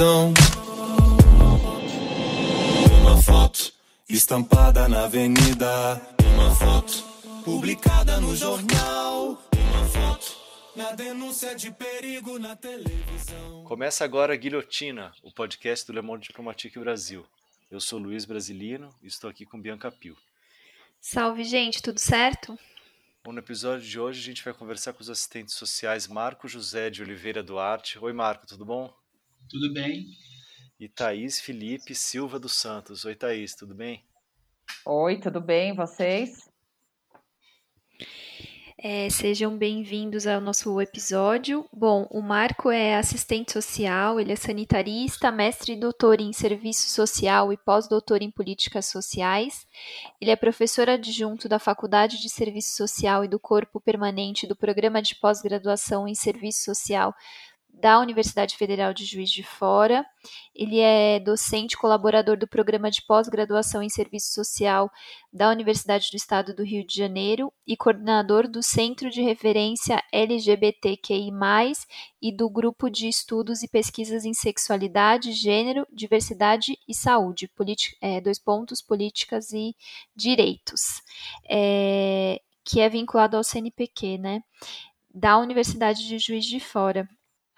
televisão. Uma foto, estampada na avenida. Uma foto, publicada no jornal. Uma foto, na denúncia de perigo na televisão. Começa agora a Guilhotina, o podcast do Le Monde Diplomatique Brasil. Eu sou Luiz Brasilino e estou aqui com Bianca Pio. Salve, gente, tudo certo? Bom, no episódio de hoje a gente vai conversar com os assistentes sociais Marco José de Oliveira Duarte. Oi, Marco, tudo bom? Tudo bem? E Thaís Felipe Silva dos Santos. Oi, Thaís, tudo bem? Oi, tudo bem? Vocês? É, sejam bem-vindos ao nosso episódio. Bom, o Marco é assistente social, ele é sanitarista, mestre e doutor em serviço social e pós-doutor em políticas sociais. Ele é professor adjunto da Faculdade de Serviço Social e do Corpo Permanente do Programa de Pós-Graduação em Serviço Social da Universidade Federal de Juiz de Fora. Ele é docente colaborador do Programa de Pós-Graduação em Serviço Social da Universidade do Estado do Rio de Janeiro e coordenador do Centro de Referência LGBTQI+, e do Grupo de Estudos e Pesquisas em Sexualidade, Gênero, Diversidade e Saúde, é, dois pontos, políticas e direitos, é, que é vinculado ao CNPq, né? Da Universidade de Juiz de Fora.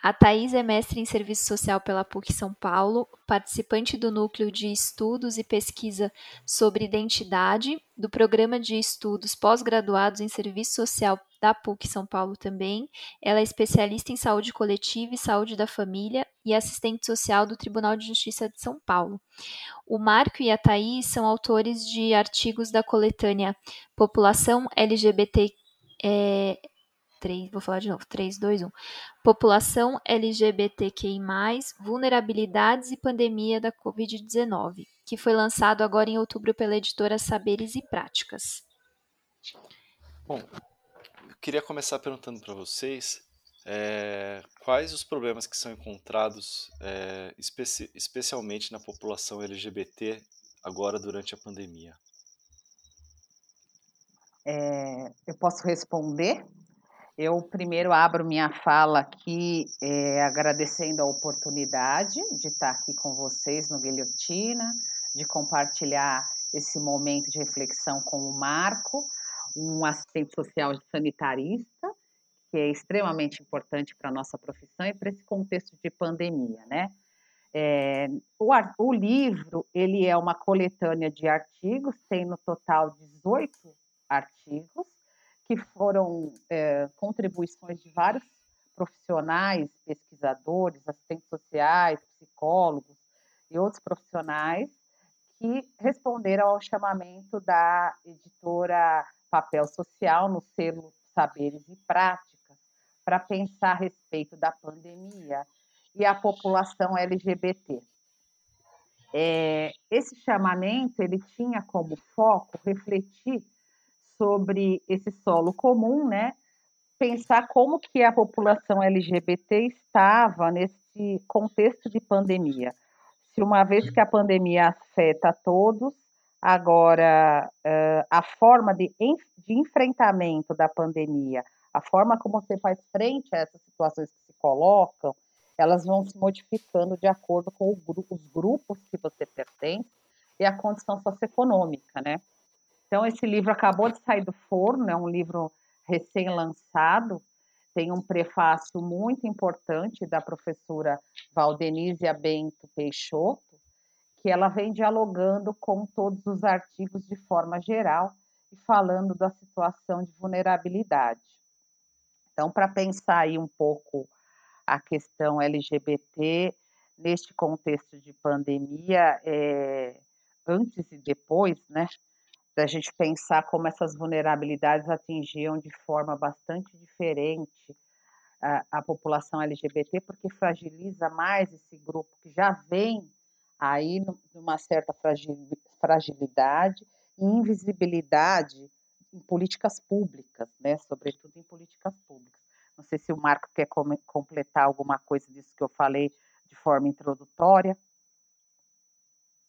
A Thais é mestre em Serviço Social pela PUC São Paulo, participante do Núcleo de Estudos e Pesquisa sobre Identidade, do Programa de Estudos Pós-Graduados em Serviço Social da PUC São Paulo também. Ela é especialista em saúde coletiva e saúde da família e assistente social do Tribunal de Justiça de São Paulo. O Marco e a Thaís são autores de artigos da coletânea População LGBT. É, 3, vou falar de novo, 3, 2, 1. População LGBTQI+, vulnerabilidades e pandemia da Covid-19, que foi lançado agora em outubro pela editora Saberes e Práticas. Bom, eu queria começar perguntando para vocês é, quais os problemas que são encontrados é, especi especialmente na população LGBT agora durante a pandemia. É, eu posso responder? Eu primeiro abro minha fala aqui é, agradecendo a oportunidade de estar aqui com vocês no Guilhotina, de compartilhar esse momento de reflexão com o Marco, um assistente social sanitarista, que é extremamente importante para a nossa profissão e para esse contexto de pandemia, né? É, o, o, livro ele é uma coletânea de artigos, tem no total 18 artigos, que foram é, contribuições de vários profissionais, pesquisadores, assistentes sociais, psicólogos e outros profissionais que responderam ao chamamento da editora Papel Social no selo Saberes e Práticas para pensar a respeito da pandemia e a população LGBT. É, esse chamamento ele tinha como foco refletir sobre esse solo comum, né? Pensar como que a população LGBT estava nesse contexto de pandemia. Se uma vez que a pandemia afeta a todos, agora uh, a forma de, de enfrentamento da pandemia, a forma como você faz frente a essas situações que se colocam, elas vão se modificando de acordo com os grupos que você pertence e a condição socioeconômica, né? Então, esse livro acabou de sair do forno, é um livro recém-lançado, tem um prefácio muito importante da professora Valdenísia Bento Peixoto, que ela vem dialogando com todos os artigos de forma geral e falando da situação de vulnerabilidade. Então, para pensar aí um pouco a questão LGBT neste contexto de pandemia, é, antes e depois, né? Da gente pensar como essas vulnerabilidades atingiam de forma bastante diferente a, a população LGBT, porque fragiliza mais esse grupo que já vem aí numa certa fragilidade e invisibilidade em políticas públicas, né? sobretudo em políticas públicas. Não sei se o Marco quer completar alguma coisa disso que eu falei de forma introdutória.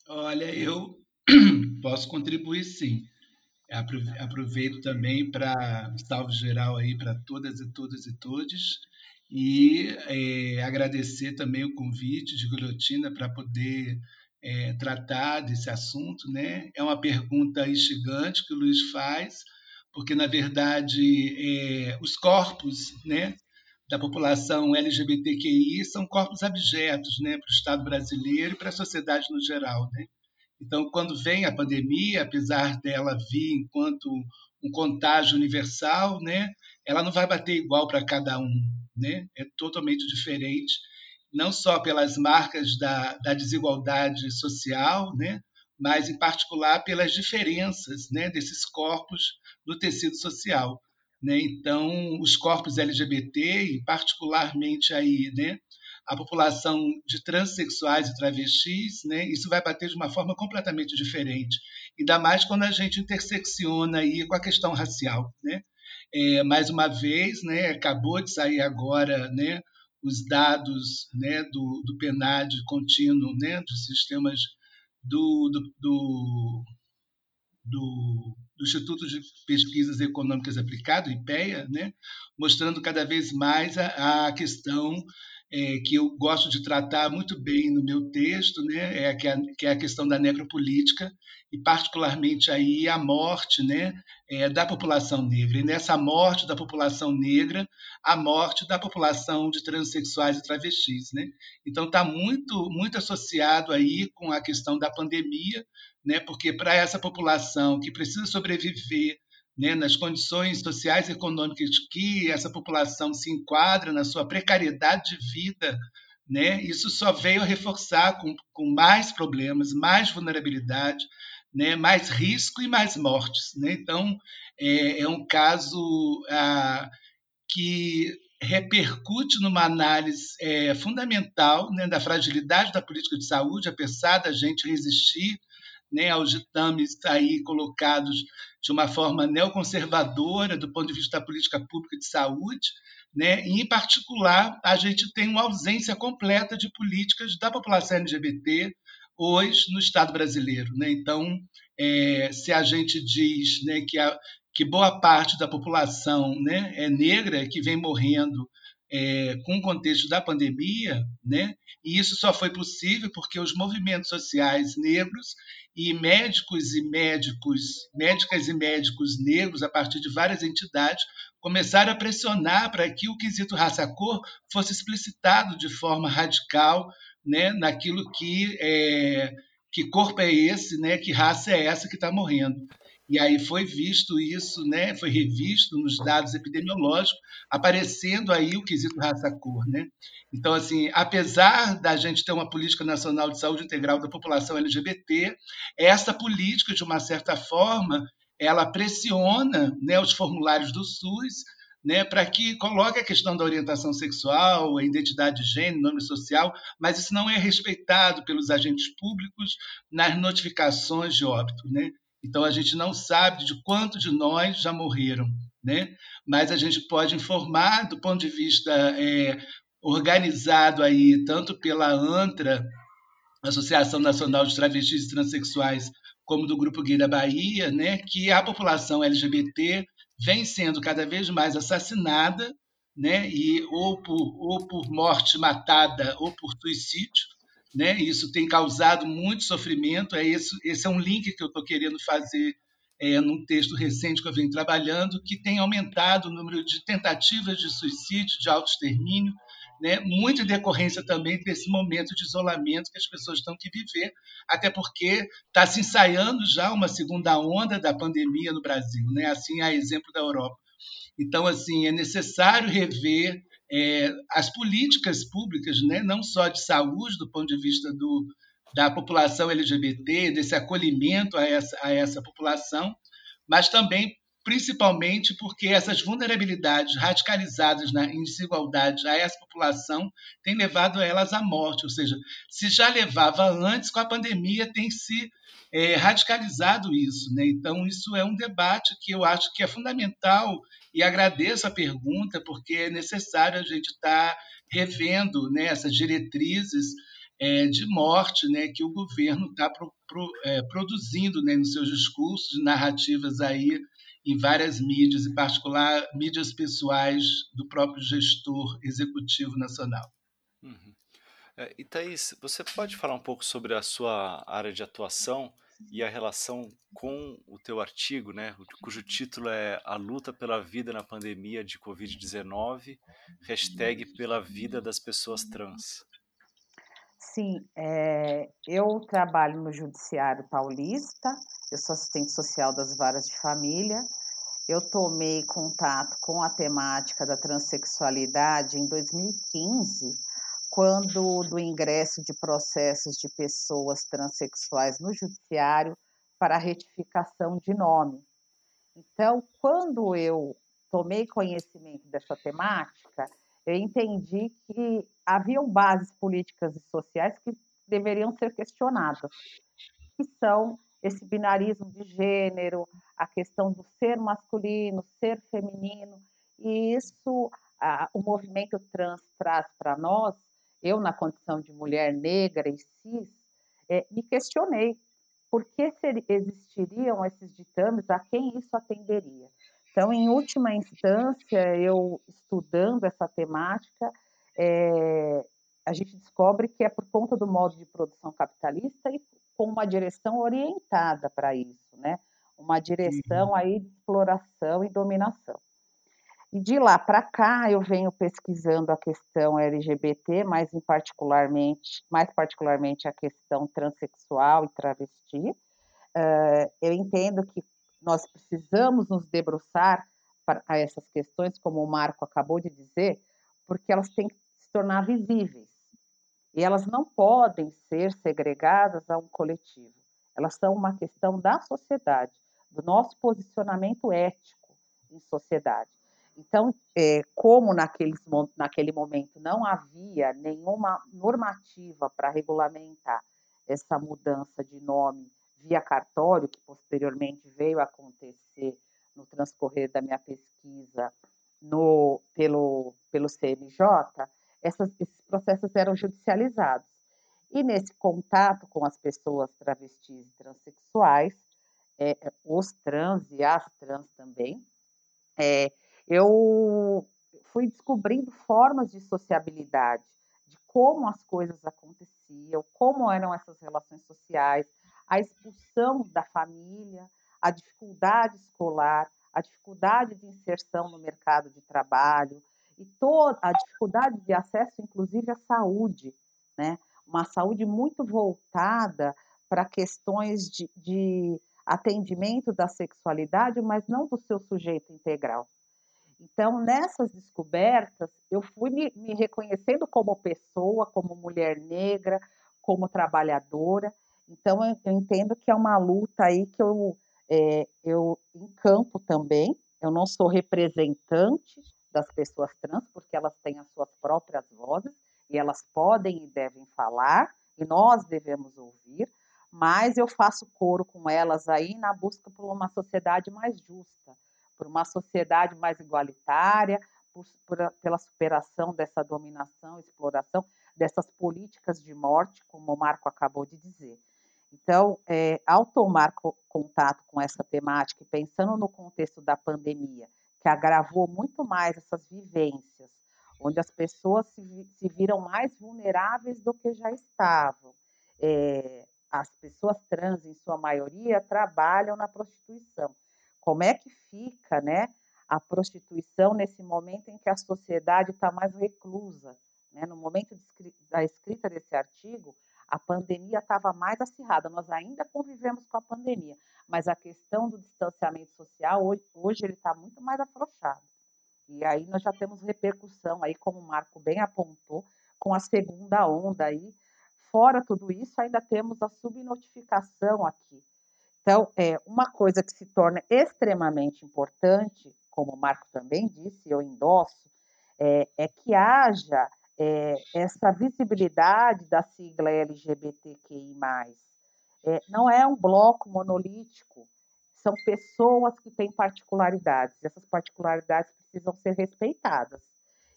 Olha, eu posso contribuir sim. Aproveito também para salve geral aí para todas e todos e todos e é, agradecer também o convite de Guilhotina para poder é, tratar desse assunto, né? É uma pergunta instigante que o Luiz faz, porque na verdade é, os corpos, né, da população LGBTQI são corpos abjetos, né, para o Estado brasileiro e para a sociedade no geral, né? Então, quando vem a pandemia, apesar dela vir enquanto um contágio universal, né, ela não vai bater igual para cada um, né? É totalmente diferente, não só pelas marcas da, da desigualdade social, né, mas em particular pelas diferenças, né, desses corpos no tecido social, né? Então, os corpos LGBT, e particularmente aí, né, a população de transexuais e travestis, né, isso vai bater de uma forma completamente diferente. Ainda mais quando a gente intersecciona aí com a questão racial. Né? É, mais uma vez, né, acabou de sair agora né, os dados né, do, do PNAD contínuo, né, dos sistemas do, do, do, do, do Instituto de Pesquisas Econômicas Aplicado, IPEA, né, mostrando cada vez mais a, a questão é, que eu gosto de tratar muito bem no meu texto, né, é que, é, que é a questão da necropolítica e particularmente aí a morte, né, é, da população negra. E nessa morte da população negra, a morte da população de transexuais e travestis, né? Então está muito muito associado aí com a questão da pandemia, né? Porque para essa população que precisa sobreviver né, nas condições sociais e econômicas que essa população se enquadra, na sua precariedade de vida, né, isso só veio a reforçar com, com mais problemas, mais vulnerabilidade, né, mais risco e mais mortes. Né? Então, é, é um caso ah, que repercute numa análise é, fundamental né, da fragilidade da política de saúde, apesar da gente resistir né, aos ditames aí colocados de uma forma neoconservadora do ponto de vista da política pública de saúde, né? E, em particular, a gente tem uma ausência completa de políticas da população LGBT hoje no Estado brasileiro. Né? Então, é, se a gente diz né, que, a, que boa parte da população né, é negra, que vem morrendo é, com o contexto da pandemia, né? E isso só foi possível porque os movimentos sociais negros e médicos e médicos, médicas e médicos negros, a partir de várias entidades, começaram a pressionar para que o quesito raça-cor fosse explicitado de forma radical, né? Naquilo que é, que corpo é esse, né? Que raça é essa que está morrendo? E aí foi visto isso, né? Foi revisto nos dados epidemiológicos, aparecendo aí o quesito raça-cor, né? Então, assim, apesar da gente ter uma política nacional de saúde integral da população LGBT, essa política, de uma certa forma, ela pressiona né, os formulários do SUS né, para que coloque a questão da orientação sexual, a identidade de gênero, nome social, mas isso não é respeitado pelos agentes públicos nas notificações de óbito. Né? Então a gente não sabe de quanto de nós já morreram, né? Mas a gente pode informar do ponto de vista é, organizado aí tanto pela ANTRA, Associação Nacional de Travestis e Transsexuais, como do Grupo Gay da Bahia, né? Que a população LGBT vem sendo cada vez mais assassinada, né? E ou por, ou por morte matada ou por suicídio, né? Isso tem causado muito sofrimento. É esse, esse é um link que eu estou querendo fazer é, num texto recente que eu venho trabalhando, que tem aumentado o número de tentativas de suicídio, de autoextermínio, né? muito em decorrência também desse momento de isolamento que as pessoas estão que viver, até porque está se ensaiando já uma segunda onda da pandemia no Brasil, né? assim a exemplo da Europa. Então, assim, é necessário rever é, as políticas públicas, né, não só de saúde, do ponto de vista do, da população LGBT, desse acolhimento a essa, a essa população, mas também principalmente porque essas vulnerabilidades radicalizadas na, em desigualdade a essa população têm levado elas à morte, ou seja, se já levava antes, com a pandemia tem se é, radicalizado isso. Né? Então, isso é um debate que eu acho que é fundamental e agradeço a pergunta, porque é necessário a gente estar tá revendo né, essas diretrizes é, de morte né, que o governo está pro, pro, é, produzindo né, nos seus discursos, narrativas aí em várias mídias, em particular mídias pessoais do próprio gestor executivo nacional. Uhum. É, e Thaís, você pode falar um pouco sobre a sua área de atuação e a relação com o teu artigo, né, cujo título é A Luta pela Vida na Pandemia de Covid-19, hashtag pela vida das pessoas trans. Sim, é, eu trabalho no Judiciário Paulista, eu sou assistente social das varas de família. Eu tomei contato com a temática da transexualidade em 2015, quando do ingresso de processos de pessoas transexuais no judiciário para retificação de nome. Então, quando eu tomei conhecimento dessa temática, eu entendi que haviam bases políticas e sociais que deveriam ser questionadas, que são esse binarismo de gênero, a questão do ser masculino, ser feminino, e isso o movimento trans traz para nós, eu na condição de mulher negra e cis, é, me questionei por que ser, existiriam esses ditames, a quem isso atenderia. Então, em última instância, eu estudando essa temática, é, a gente descobre que é por conta do modo de produção capitalista e com uma direção orientada para isso, né? Uma direção uhum. aí de exploração e dominação. E de lá para cá eu venho pesquisando a questão LGBT, mais em particularmente, mais particularmente a questão transexual e travesti. Uh, eu entendo que nós precisamos nos debruçar para essas questões, como o Marco acabou de dizer, porque elas têm que se tornar visíveis. E elas não podem ser segregadas a um coletivo. Elas são uma questão da sociedade, do nosso posicionamento ético em sociedade. Então, é, como naqueles, naquele momento não havia nenhuma normativa para regulamentar essa mudança de nome via cartório, que posteriormente veio a acontecer no transcorrer da minha pesquisa no, pelo, pelo CNJ, essas, esses processos eram judicializados. E nesse contato com as pessoas travestis e transexuais, é, os trans e as trans também, é, eu fui descobrindo formas de sociabilidade, de como as coisas aconteciam, como eram essas relações sociais, a expulsão da família, a dificuldade escolar, a dificuldade de inserção no mercado de trabalho e toda a dificuldade de acesso, inclusive, à saúde, né? Uma saúde muito voltada para questões de, de atendimento da sexualidade, mas não do seu sujeito integral. Então, nessas descobertas, eu fui me, me, reconhecendo como pessoa, como mulher negra, como trabalhadora, então, eu, entendo que é uma luta aí que eu, é, eu encampo também. Eu não sou representante das pessoas trans, porque elas têm as suas próprias vozes e elas podem e devem falar, e nós devemos ouvir, mas eu faço coro com elas aí na busca por uma sociedade mais justa, por uma sociedade mais igualitária, por, por, pela superação dessa dominação, exploração, dessas políticas de morte, como o Marco acabou de dizer. Então, é, ao tomar co contato com essa temática pensando no contexto da pandemia, que agravou muito mais essas vivências, onde as pessoas se, se viram mais vulneráveis do que já estavam. É, as pessoas trans, em sua maioria, trabalham na prostituição. Como é que fica, né, a prostituição nesse momento em que a sociedade está mais reclusa? Né? No momento da escrita desse artigo, a pandemia estava mais acirrada. Nós ainda convivemos com a pandemia, mas a questão do distanciamento social hoje, hoje ele está muito mais afrouxado. E aí nós já temos repercussão aí, como o Marco bem apontou, com a segunda onda aí. Fora tudo isso, ainda temos a subnotificação aqui, Então, é uma coisa que se torna extremamente importante, como o Marco também disse, eu endosso, é, é que haja é, essa visibilidade da sigla LGBTQI+. É, não é um bloco monolítico, são pessoas que têm particularidades, essas particularidades precisam ser respeitadas.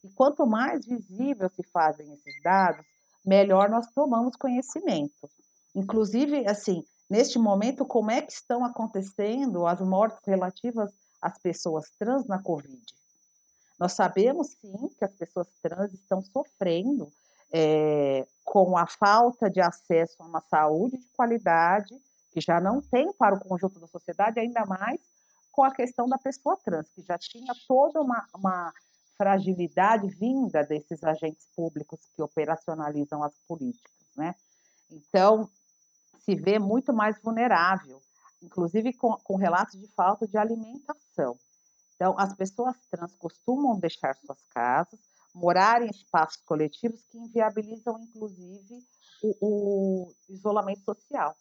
E quanto mais visível se fazem esses dados, melhor nós tomamos conhecimento. Inclusive, assim, neste momento, como é que estão acontecendo as mortes relativas às pessoas trans na Covid? Nós sabemos, sim, que as pessoas trans estão sofrendo é, com a falta de acesso a uma saúde de qualidade, que já não tem para o conjunto da sociedade, ainda mais com a questão da pessoa trans, que já tinha toda uma, uma fragilidade vinda desses agentes públicos que operacionalizam as políticas, né? Então, se vê muito mais vulnerável, inclusive com, com relatos de falta de alimentação. Então, as pessoas trans costumam deixar suas casas, morar em espaços coletivos que inviabilizam, inclusive, o, o isolamento social.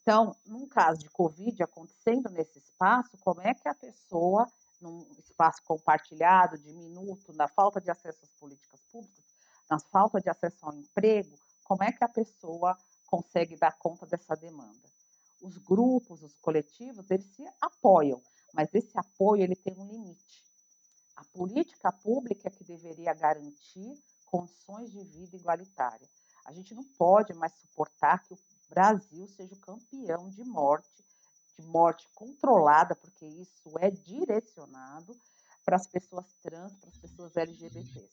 Então, num caso de Covid acontecendo nesse espaço, como é que a pessoa, num espaço compartilhado, diminuto, na falta de acesso às políticas públicas, na falta de acesso ao emprego, como é que a pessoa consegue dar conta dessa demanda? Os grupos, os coletivos, eles se apoiam, mas esse apoio ele tem um limite. A política pública é que deveria garantir condições de vida igualitária. A gente não pode mais suportar que o Brasil seja o campeão de morte, de morte controlada, porque isso é direcionado para as pessoas trans, para as pessoas LGBTs.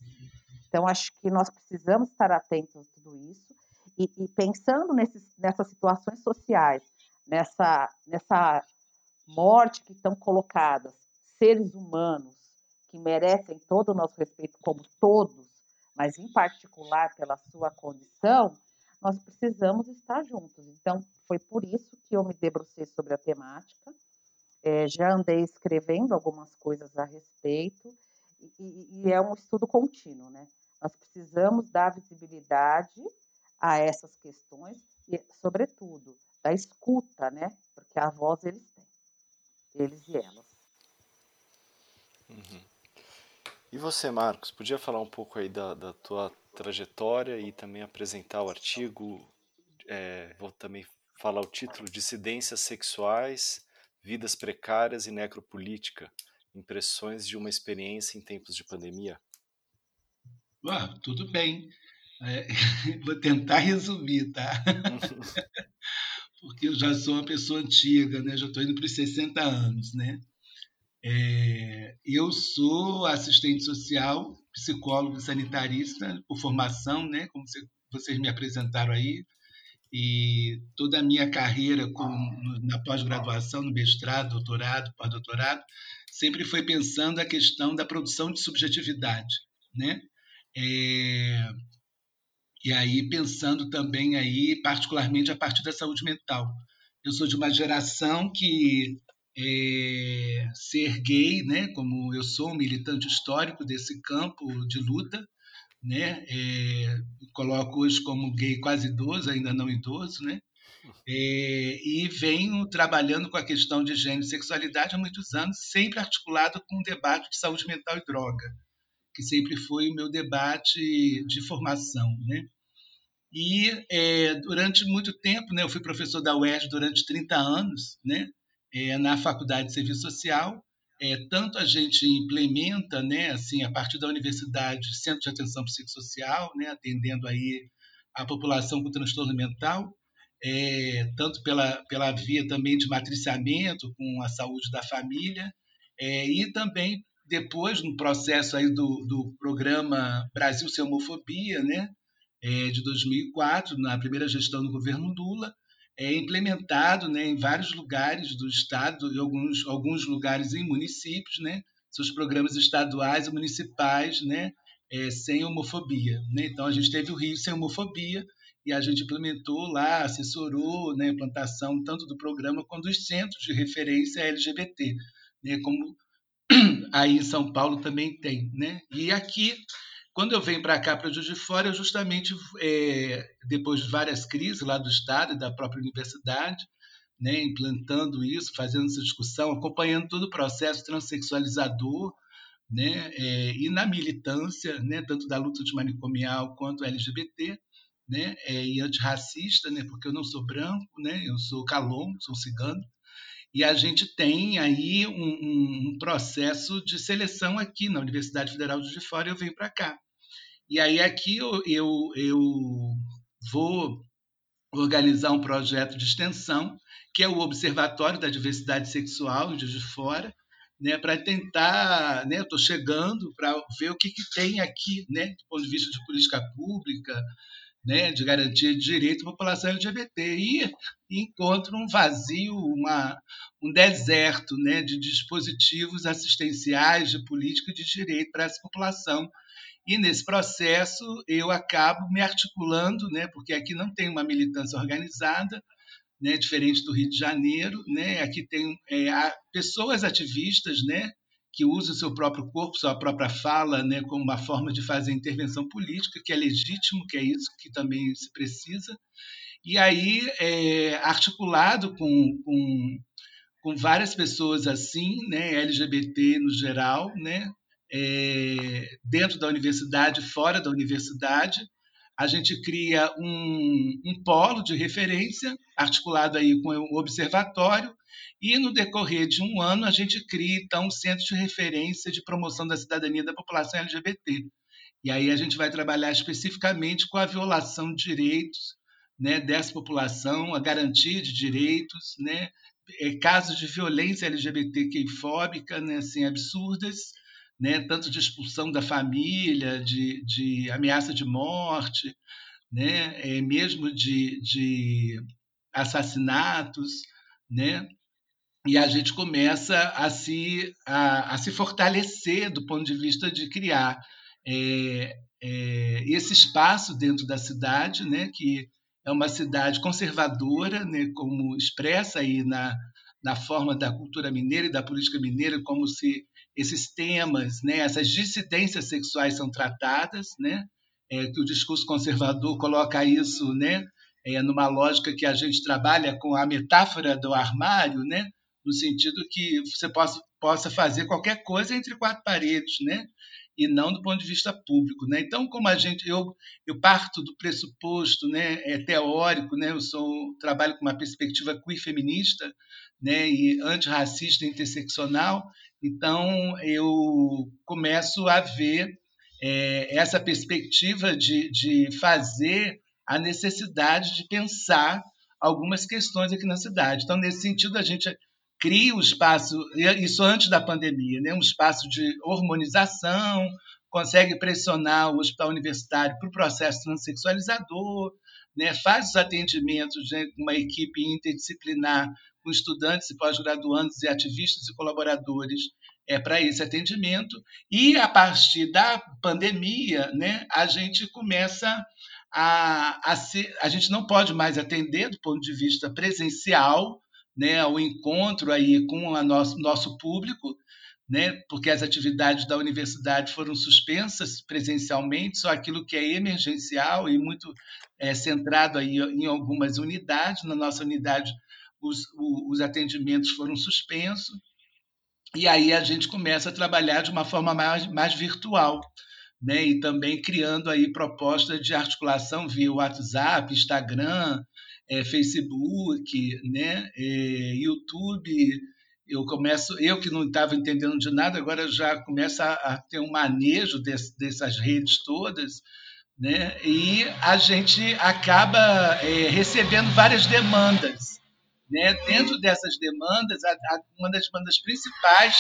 Então, acho que nós precisamos estar atentos a tudo isso e, e pensando nesses, nessas situações sociais, nessa, nessa morte que estão colocadas seres humanos que merecem todo o nosso respeito, como todos, mas em particular pela sua condição, nós precisamos estar juntos. Então, foi por isso que eu me debrucei sobre a temática. É, já andei escrevendo algumas coisas a respeito, e, e, é um estudo contínuo, né? Nós precisamos dar visibilidade a essas questões e, sobretudo, da escuta, né? Porque a voz eles eles e elas. Uhum. E você, Marcos, podia falar um pouco aí da, da tua trajetória e também apresentar o artigo, é, vou também falar o título, Dissidências Sexuais, Vidas Precárias e Necropolítica, Impressões de uma Experiência em Tempos de Pandemia? Ah, tudo bem. É, vou tentar resumir, tá? porque eu já sou uma pessoa antiga, né? Já estou indo para os 60 anos, né? É, eu sou assistente social, psicólogo sanitarista por formação, né? Como vocês me apresentaram aí, e toda a minha carreira com, na pós-graduação, no mestrado, doutorado, pós-doutorado, sempre foi pensando a questão da produção de subjetividade, né? É, e aí pensando também aí particularmente a partir da saúde mental. Eu sou de uma geração que é, ser gay, né, como eu sou um militante histórico desse campo de luta, né, é, coloco hoje como gay quase idoso, ainda não idoso, né, é, e venho trabalhando com a questão de gênero e sexualidade há muitos anos, sempre articulado com o debate de saúde mental e droga, que sempre foi o meu debate de formação, né. E é, durante muito tempo, né, eu fui professor da UERJ durante 30 anos, né, é, na Faculdade de Serviço Social. É, tanto a gente implementa, né, assim, a partir da universidade, centro de atenção psicossocial, né, atendendo aí a população com transtorno mental, é, tanto pela, pela via também de matriciamento com a saúde da família, é, e também depois no processo aí do, do programa Brasil Sem Homofobia, né, é, de 2004, na primeira gestão do governo Lula, é implementado né, em vários lugares do estado e alguns, alguns lugares em municípios, né, seus programas estaduais e municipais né, é, sem homofobia. Né? Então, a gente teve o Rio sem homofobia e a gente implementou lá, assessorou né, a implantação tanto do programa quanto dos centros de referência LGBT, né, como aí em São Paulo também tem. Né? E aqui quando eu venho para cá, para Juiz de Fora, eu justamente, é, depois de várias crises lá do Estado e da própria universidade, né, implantando isso, fazendo essa discussão, acompanhando todo o processo transexualizador, né, é, e na militância, né, tanto da luta antimanicomial quanto LGBT, né, é, e antirracista, né, porque eu não sou branco, né, eu sou calom, sou cigano, e a gente tem aí um, um, processo de seleção aqui na Universidade Federal de Fora, eu venho para cá. E aí aqui eu, eu, eu vou organizar um projeto de extensão, que é o Observatório da Diversidade Sexual de Fora, né, para tentar, né, estou chegando para ver o que, que tem aqui, né, do ponto de vista de política pública, né, de garantia de direito à população LGBT e, encontro um vazio, uma, um deserto né, de dispositivos assistenciais de política de direito para essa população. E nesse processo eu acabo me articulando, né, porque aqui não tem uma militância organizada, né, diferente do Rio de Janeiro, né, aqui tem é, pessoas ativistas, né, que usa o seu próprio corpo, sua própria fala, né, como uma forma de fazer intervenção política, que é legítimo, que é isso que também se precisa. E aí, é, articulado com, com, com, várias pessoas assim, né, LGBT no geral, né, é, dentro da universidade, fora da universidade, a gente cria um, um polo de referência, articulado aí com o observatório, e no decorrer de um ano a gente cria então um centro de referência de promoção da cidadania da população LGBT. E aí a gente vai trabalhar especificamente com a violação de direitos né, dessa população, a garantia de direitos, né, é, casos de violência LGBTQI-fóbica né, assim, absurdas, né, tanto de expulsão da família, de, de ameaça de morte, né, é, mesmo de, de assassinatos, né, e a gente começa a se, a, a, se fortalecer do ponto de vista de criar é, é, esse espaço dentro da cidade, né, que é uma cidade conservadora, né, como expressa aí na, na forma da cultura mineira e da política mineira, como se esses temas, né, essas dissidências sexuais são tratadas, né, é, que o discurso conservador coloca isso, né, é, numa lógica que a gente trabalha com a metáfora do armário, né, no sentido que você possa, possa fazer qualquer coisa entre quatro paredes, né, e não do ponto de vista público, né? Então, como a gente, eu, eu parto do pressuposto, né, é teórico, né? Eu sou trabalho com uma perspectiva queer feminista, né, e antirracista interseccional. Então, eu começo a ver é, essa perspectiva de, de fazer a necessidade de pensar algumas questões aqui na cidade. Então, nesse sentido, a gente cria um espaço, isso antes da pandemia, né, um espaço de hormonização, consegue pressionar o hospital universitário para o processo transexualizador, né, faz os atendimentos de né, uma equipe interdisciplinar com estudantes e pós-graduandos e ativistas e colaboradores é, para esse atendimento. E, a partir da pandemia, né, a gente começa a, a ser. A gente não pode mais atender do ponto de vista presencial, né, o encontro aí com o nosso, nosso público, né, porque as atividades da universidade foram suspensas presencialmente, só aquilo que é emergencial e muito é, centrado aí em algumas unidades. Na nossa unidade, os, os atendimentos foram suspensos, e aí a gente começa a trabalhar de uma forma mais, mais virtual, né? e também criando aí propostas de articulação via WhatsApp, Instagram, é, Facebook, né? É, YouTube. Eu começo, eu que não estava entendendo de nada, agora já começa a, ter um manejo desse, dessas redes todas, né? E a gente acaba é, recebendo várias demandas né? Dentro dessas demandas, a, a, uma das demandas principais,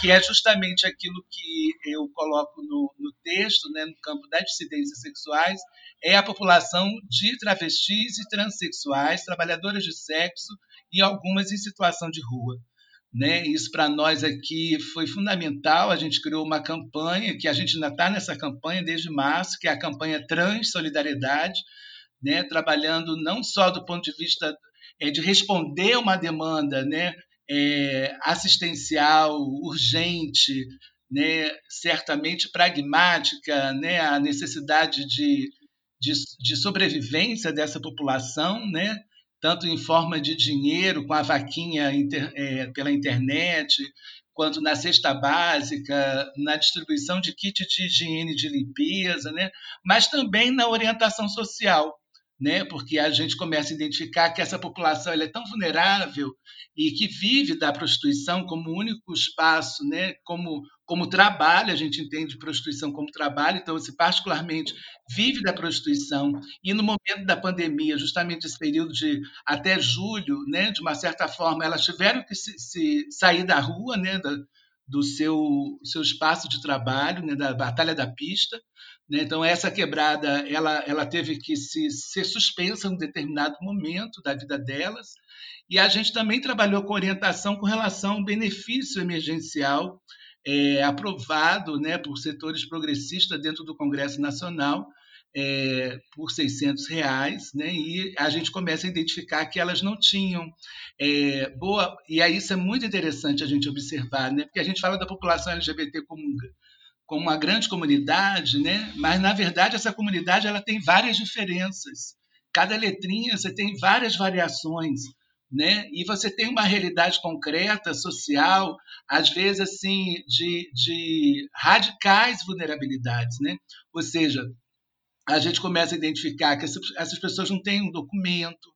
que é justamente aquilo que eu coloco no, no texto, né, no campo das dissidências sexuais, é a população de travestis e transexuais, trabalhadoras de sexo e algumas em situação de rua. Né? Isso para nós aqui foi fundamental. A gente criou uma campanha, que a gente ainda está nessa campanha desde março, que é a campanha Trans Solidariedade, né? trabalhando não só do ponto de vista é, de responder uma demanda né, é, assistencial, urgente, né, certamente pragmática, né, a necessidade de, de, de, sobrevivência dessa população, né, tanto em forma de dinheiro, com a vaquinha inter, é, pela internet, quanto na cesta básica, na distribuição de kit de higiene de limpeza, né? mas também na orientação social né? porque a gente começa a identificar que essa população ela é tão vulnerável e que vive da prostituição como único espaço, né? como, como trabalho, a gente entende prostituição como trabalho, então, se particularmente vive da prostituição, e no momento da pandemia, justamente esse período de até julho, né? de uma certa forma, elas tiveram que se, se sair da rua, né? da, do seu, seu espaço de trabalho, né? da batalha da pista? Então, essa quebrada ela, ela teve que se, ser suspensa em um determinado momento da vida delas. E a gente também trabalhou com orientação com relação ao benefício emergencial é, aprovado né, por setores progressistas dentro do Congresso Nacional é, por 600 reais, né, e a gente começa a identificar que elas não tinham é, boa. E aí isso é muito interessante a gente observar, né, porque a gente fala da população LGBT como como uma grande comunidade, né? mas na verdade essa comunidade ela tem várias diferenças. Cada letrinha você tem várias variações, né? E você tem uma realidade concreta, social, às vezes assim de, de radicais vulnerabilidades, né? Ou seja, a gente começa a identificar que essas pessoas não têm um documento,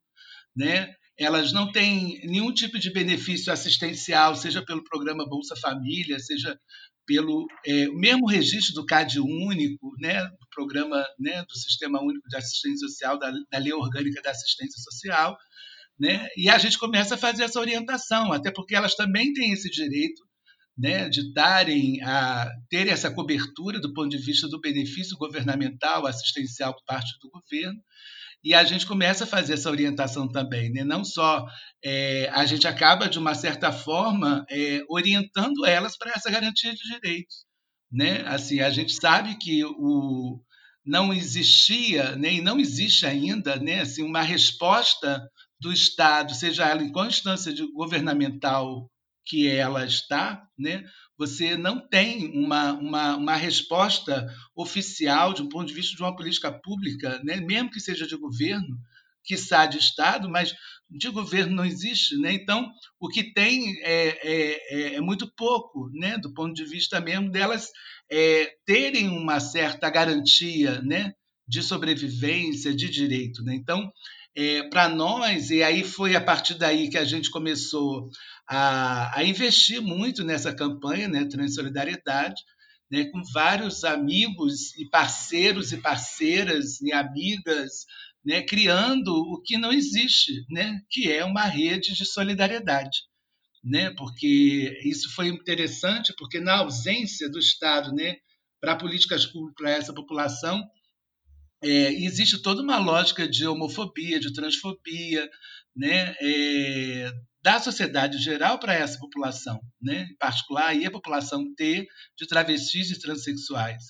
né? Elas não têm nenhum tipo de benefício assistencial, seja pelo programa Bolsa Família, seja pelo é, mesmo registro do CAD único, né, do programa né, do Sistema Único de Assistência Social, da, da Lei Orgânica da Assistência Social, né, e a gente começa a fazer essa orientação, até porque elas também têm esse direito né, de darem a ter essa cobertura do ponto de vista do benefício governamental assistencial por parte do governo e a gente começa a fazer essa orientação também, né? não só é, a gente acaba, de uma certa forma, é, orientando elas para essa garantia de direitos. Né? Assim, a gente sabe que o, não existia, né, e não existe ainda, né, assim, uma resposta do Estado, seja ela em de governamental que ela está, né, você não tem uma, uma, uma resposta oficial de um ponto de vista de uma política pública, né? mesmo que seja de governo, que está de Estado, mas de governo não existe. Né? Então, o que tem é, é, é, é muito pouco, né? do ponto de vista mesmo delas é, terem uma certa garantia né? de sobrevivência, de direito. Né? Então, é, para nós, e aí foi a partir daí que a gente começou a, a investir muito nessa campanha, né, Transolidariedade, né, com vários amigos e parceiros e parceiras e amigas, né, criando o que não existe, né, que é uma rede de solidariedade. Né, porque isso foi interessante, porque na ausência do Estado né, para políticas públicas para essa população, é, existe toda uma lógica de homofobia, de transfobia, né, é, da sociedade geral para essa população, né? em particular aí a população T de travestis e transexuais.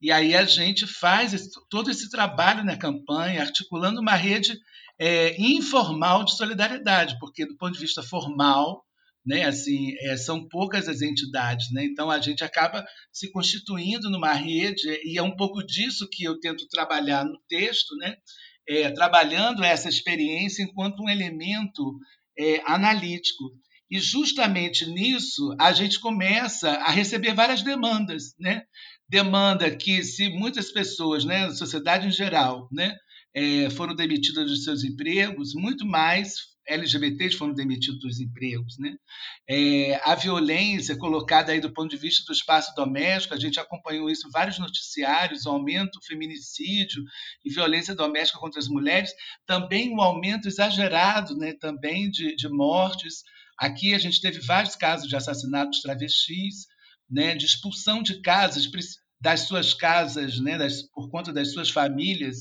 E aí a gente faz esse, todo esse trabalho na campanha, articulando uma rede é, informal de solidariedade, porque do ponto de vista formal, né, assim, é, são poucas as entidades, né? Então a gente acaba se constituindo numa rede e é um pouco disso que eu tento trabalhar no texto, né? É, trabalhando essa experiência enquanto um elemento é, analítico. E justamente nisso a gente começa a receber várias demandas, né? Demanda que se muitas pessoas, né, a sociedade em geral, né, é, foram demitidas dos seus empregos, muito mais LGBTs foram demitidos dos empregos. Né? É, a violência colocada aí do ponto de vista do espaço doméstico, a gente acompanhou isso em vários noticiários, o aumento do feminicídio e violência doméstica contra as mulheres, também um aumento exagerado né, também de, de mortes. Aqui a gente teve vários casos de assassinatos travestis, né, de expulsão de casas, das suas casas, né, das, por conta das suas famílias,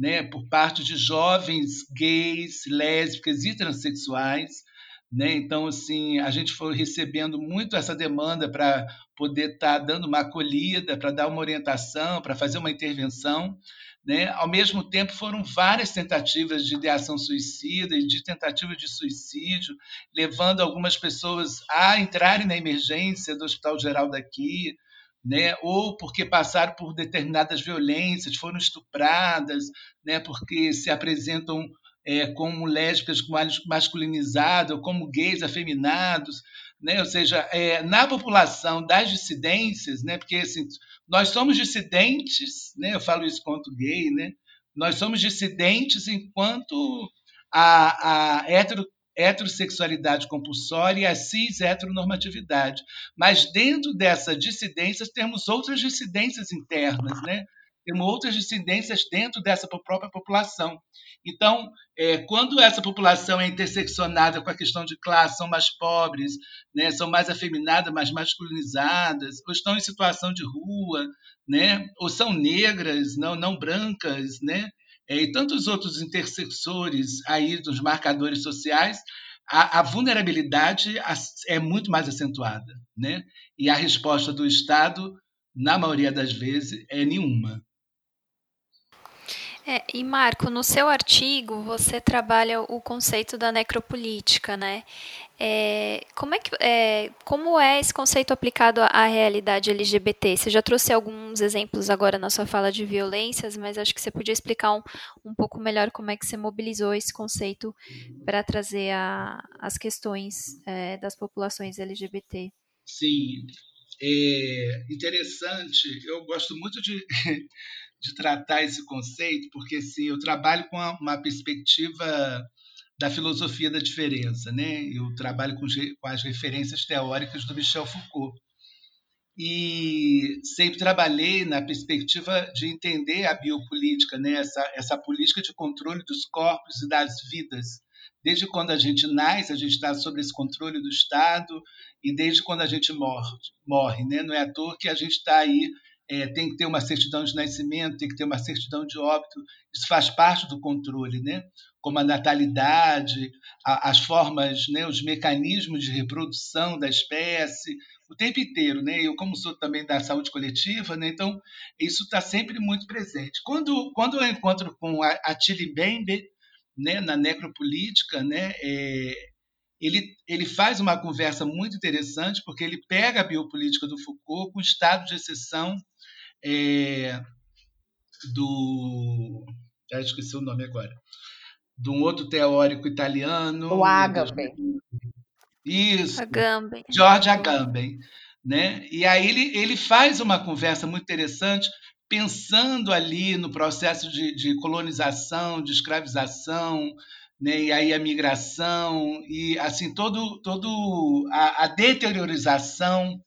né, por parte de jovens gays, lésbicas e transexuais. Né? Então, assim, a gente foi recebendo muito essa demanda para poder estar tá dando uma acolhida, para dar uma orientação, para fazer uma intervenção. Né? Ao mesmo tempo, foram várias tentativas de ideação suicida e de tentativa de suicídio, levando algumas pessoas a entrarem na emergência do Hospital Geral daqui, né? ou porque passaram por determinadas violências, foram estupradas, né? porque se apresentam é, como lésbicas masculinizadas, ou como gays afeminados, né? ou seja, é, na população das dissidências, né? porque assim, nós somos dissidentes, né? eu falo isso quanto gay, né? nós somos dissidentes enquanto a, a hetero, heterossexualidade compulsória e a cis-heteronormatividade. Mas dentro dessas dissidências temos outras dissidências internas, né? temos outras dissidências dentro dessa própria população. Então, é, quando essa população é interseccionada com a questão de classe, são mais pobres, né, são mais afeminadas, mais masculinizadas, ou estão em situação de rua, né, ou são negras, não, não brancas, né, e tantos outros intersectores aí dos marcadores sociais, a, a, vulnerabilidade é muito mais acentuada, né? E a resposta do Estado, na maioria das vezes, é nenhuma. É, e Marco, no seu artigo você trabalha o conceito da necropolítica, né? É, como, é que, é, como é esse conceito aplicado à realidade LGBT? Você já trouxe alguns exemplos agora na sua fala de violências, mas acho que você podia explicar um, um pouco melhor como é que você mobilizou esse conceito para trazer a, as questões é, das populações LGBT. Sim, é interessante. Eu gosto muito de de tratar esse conceito, porque assim, eu trabalho com uma perspectiva da filosofia da diferença, né? Eu trabalho com, com as referências teóricas do Michel Foucault. E sempre trabalhei na perspectiva de entender a biopolítica, né? essa, essa política de controle dos corpos e das vidas. Desde quando a gente nasce, a gente está sob esse controle do Estado, e desde quando a gente morre. morre né? Não é à toa que a gente está aí é, tem que ter uma certidão de nascimento, tem que ter uma certidão de óbito, isso faz parte do controle, né? como a natalidade, a, as formas, né, os mecanismos de reprodução da espécie, o tempo inteiro. Né? Eu, como sou também da saúde coletiva, né, então isso está sempre muito presente. Quando, quando eu encontro com a, a Tilly Bembe, né, na necropolítica, né, é, ele, ele faz uma conversa muito interessante, porque ele pega a biopolítica do Foucault com o estado de exceção é, do. Já esqueci o nome agora. De um outro teórico italiano. O Agamben. Isso. Agamben. George Agamben. Né? E aí ele, ele faz uma conversa muito interessante, pensando ali no processo de, de colonização, de escravização, né? e aí a migração, e assim todo, todo a, a deteriorização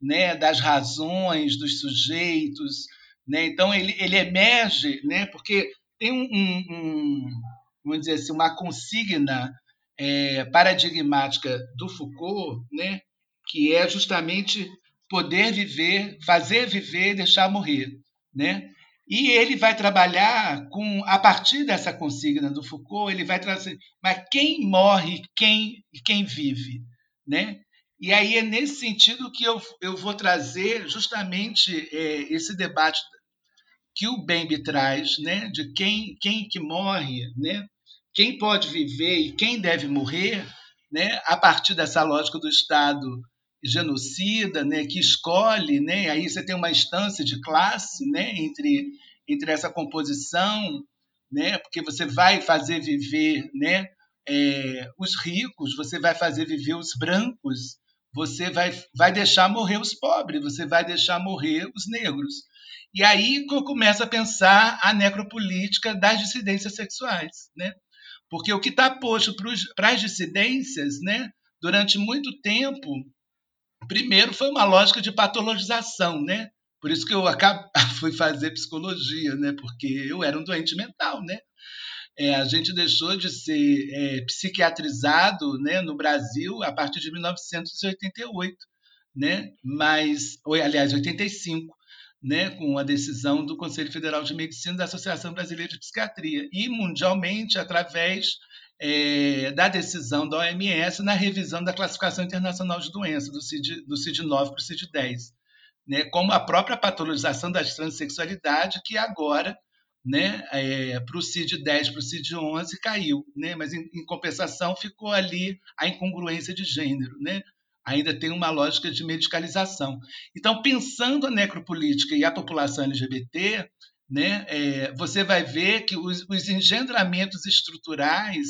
né, das razões dos sujeitos. Né? Então, ele, ele emerge, né, porque tem um, um, vamos dizer assim, uma consigna é, paradigmática do Foucault, né, que é justamente poder viver, fazer viver, deixar morrer, né? E ele vai trabalhar com a partir dessa consigna do Foucault, ele vai trazer, mas quem morre, quem quem vive, né? E aí é nesse sentido que eu, eu vou trazer justamente é, esse debate que o Bembe traz, né, de quem, quem que morre, né, quem pode viver e quem deve morrer, né, a partir dessa lógica do Estado genocida, né, que escolhe, né, aí você tem uma instância de classe, né, entre entre essa composição, né, porque você vai fazer viver, né, é, os ricos, você vai fazer viver os brancos, você vai, vai deixar morrer os pobres, você vai deixar morrer os negros. E aí eu começo a pensar a necropolítica das dissidências sexuais, né? Porque o que está posto para as dissidências, né, durante muito tempo, primeiro foi uma lógica de patologização, né? Por isso que eu acabo, fui fazer psicologia, né? Porque eu era um doente mental, né? É, a gente deixou de ser é, psiquiatrizado né, no Brasil a partir de 1988, né? Mas, aliás, 85, né, com a decisão do Conselho Federal de Medicina da Associação Brasileira de Psiquiatria e mundialmente através é, da decisão da OMS na revisão da classificação internacional de doenças do CID, do CID-9 para o CID-10, né, como a própria patologização da transexualidade que agora né, é, para o CID-10, para o CID-11 caiu, né, mas em, em, compensação ficou ali a incongruência de gênero, né, ainda tem uma lógica de medicalização. Então, pensando a necropolítica e a população LGBT, né, é, você vai ver que os, os engendramentos estruturais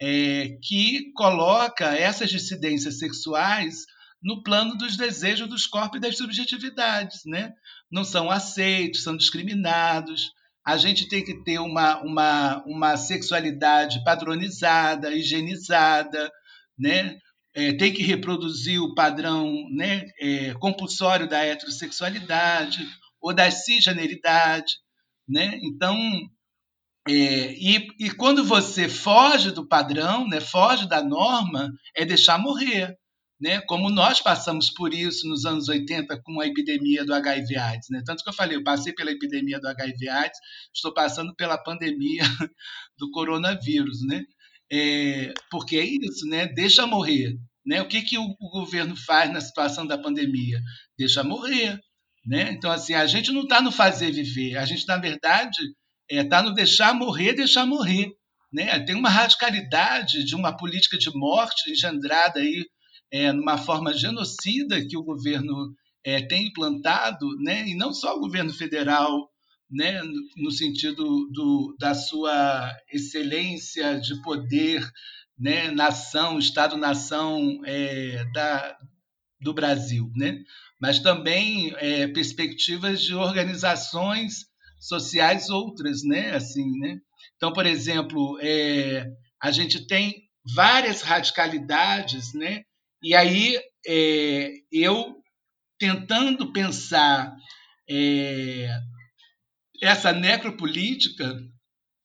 é, que coloca essas dissidências sexuais no plano dos desejos dos corpos e das subjetividades, né? Não são aceitos, são discriminados. A gente tem que ter uma, uma, uma sexualidade padronizada, higienizada, né? É, tem que reproduzir o padrão né, é, compulsório da heterossexualidade ou da cisgeneridade. Né? Então, é, e, e quando você foge do padrão, né, foge da norma, é deixar morrer. Né? Como nós passamos por isso nos anos 80 com a epidemia do HIV/AIDS. Né? Tanto que eu falei, eu passei pela epidemia do HIV/AIDS, estou passando pela pandemia do coronavírus. Né? É, porque é isso, né? deixa morrer. Né? O que, que o, o governo faz na situação da pandemia? Deixa morrer. Né? Então, assim, a gente não está no fazer viver, a gente, na verdade, está é, tá no deixar morrer, deixar morrer. Né? Tem uma radicalidade de uma política de morte engendrada aí é, numa forma genocida que o governo é, tem implantado, né? e não só o governo federal, né? no, no sentido do, da sua excelência de poder, né? nação, Estado-nação é, da, do Brasil, né? mas também é, perspectivas de organizações sociais outras, né? Assim, né? Então, por exemplo, é, a gente tem várias radicalidades, né? E aí é, eu tentando pensar é, essa necropolítica,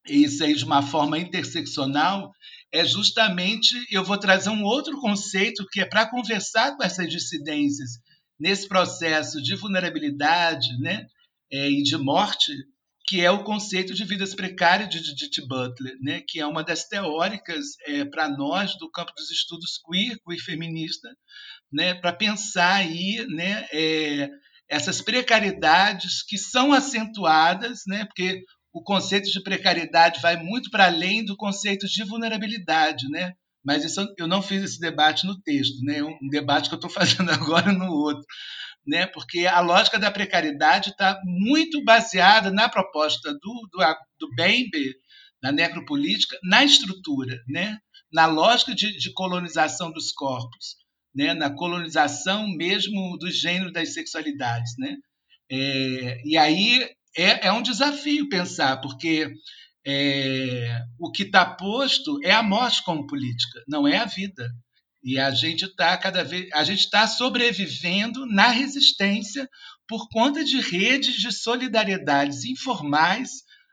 isso aí de uma forma interseccional, é justamente eu vou trazer um outro conceito que é para conversar com essas dissidências nesse processo de vulnerabilidade, né? é, e de morte, que é o conceito de vidas precárias de Judith Butler, né, que é uma das teóricas é, para nós do campo dos estudos queer, queer feminista, né, para pensar aí né, é, essas precariedades que são acentuadas, né, porque o conceito de precariedade vai muito para além do conceito de vulnerabilidade, né? Mas isso, eu não fiz esse debate no texto, né? É um debate que eu estou fazendo agora no outro né? porque a lógica da precariedade está muito baseada na proposta do, do, do Bembe, da necropolítica, na estrutura, né? na lógica de, de colonização dos corpos, né? na colonização mesmo do gênero das sexualidades. Né? É, e aí é, é um desafio pensar, porque é, o que está posto é a morte como política, não é a vida. E a gente está cada vez, a gente está sobrevivendo na resistência por conta de redes de solidariedades informais,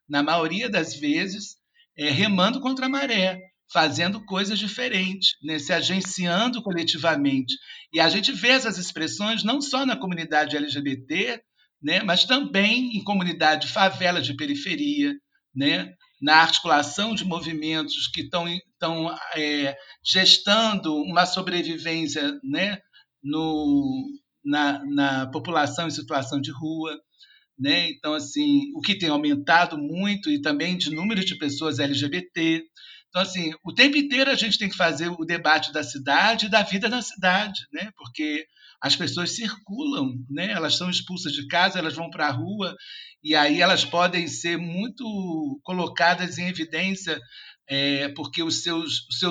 na maioria das vezes, é, remando contra a maré, fazendo coisas diferentes, né, se agenciando coletivamente. E a gente vê essas expressões não só na comunidade LGBT, né, mas também em comunidade favela de periferia, né, na articulação de movimentos que estão, estão é, gestando uma sobrevivência né, no, na, na população em situação de rua. Né? Então, assim, o que tem aumentado muito e também de número de pessoas LGBT. Então, assim, o tempo inteiro a gente tem que fazer o debate da cidade e da vida na cidade, né? Porque as pessoas circulam, né? Elas são expulsas de casa, elas vão para a rua e aí elas podem ser muito colocadas em evidência é, porque o seu,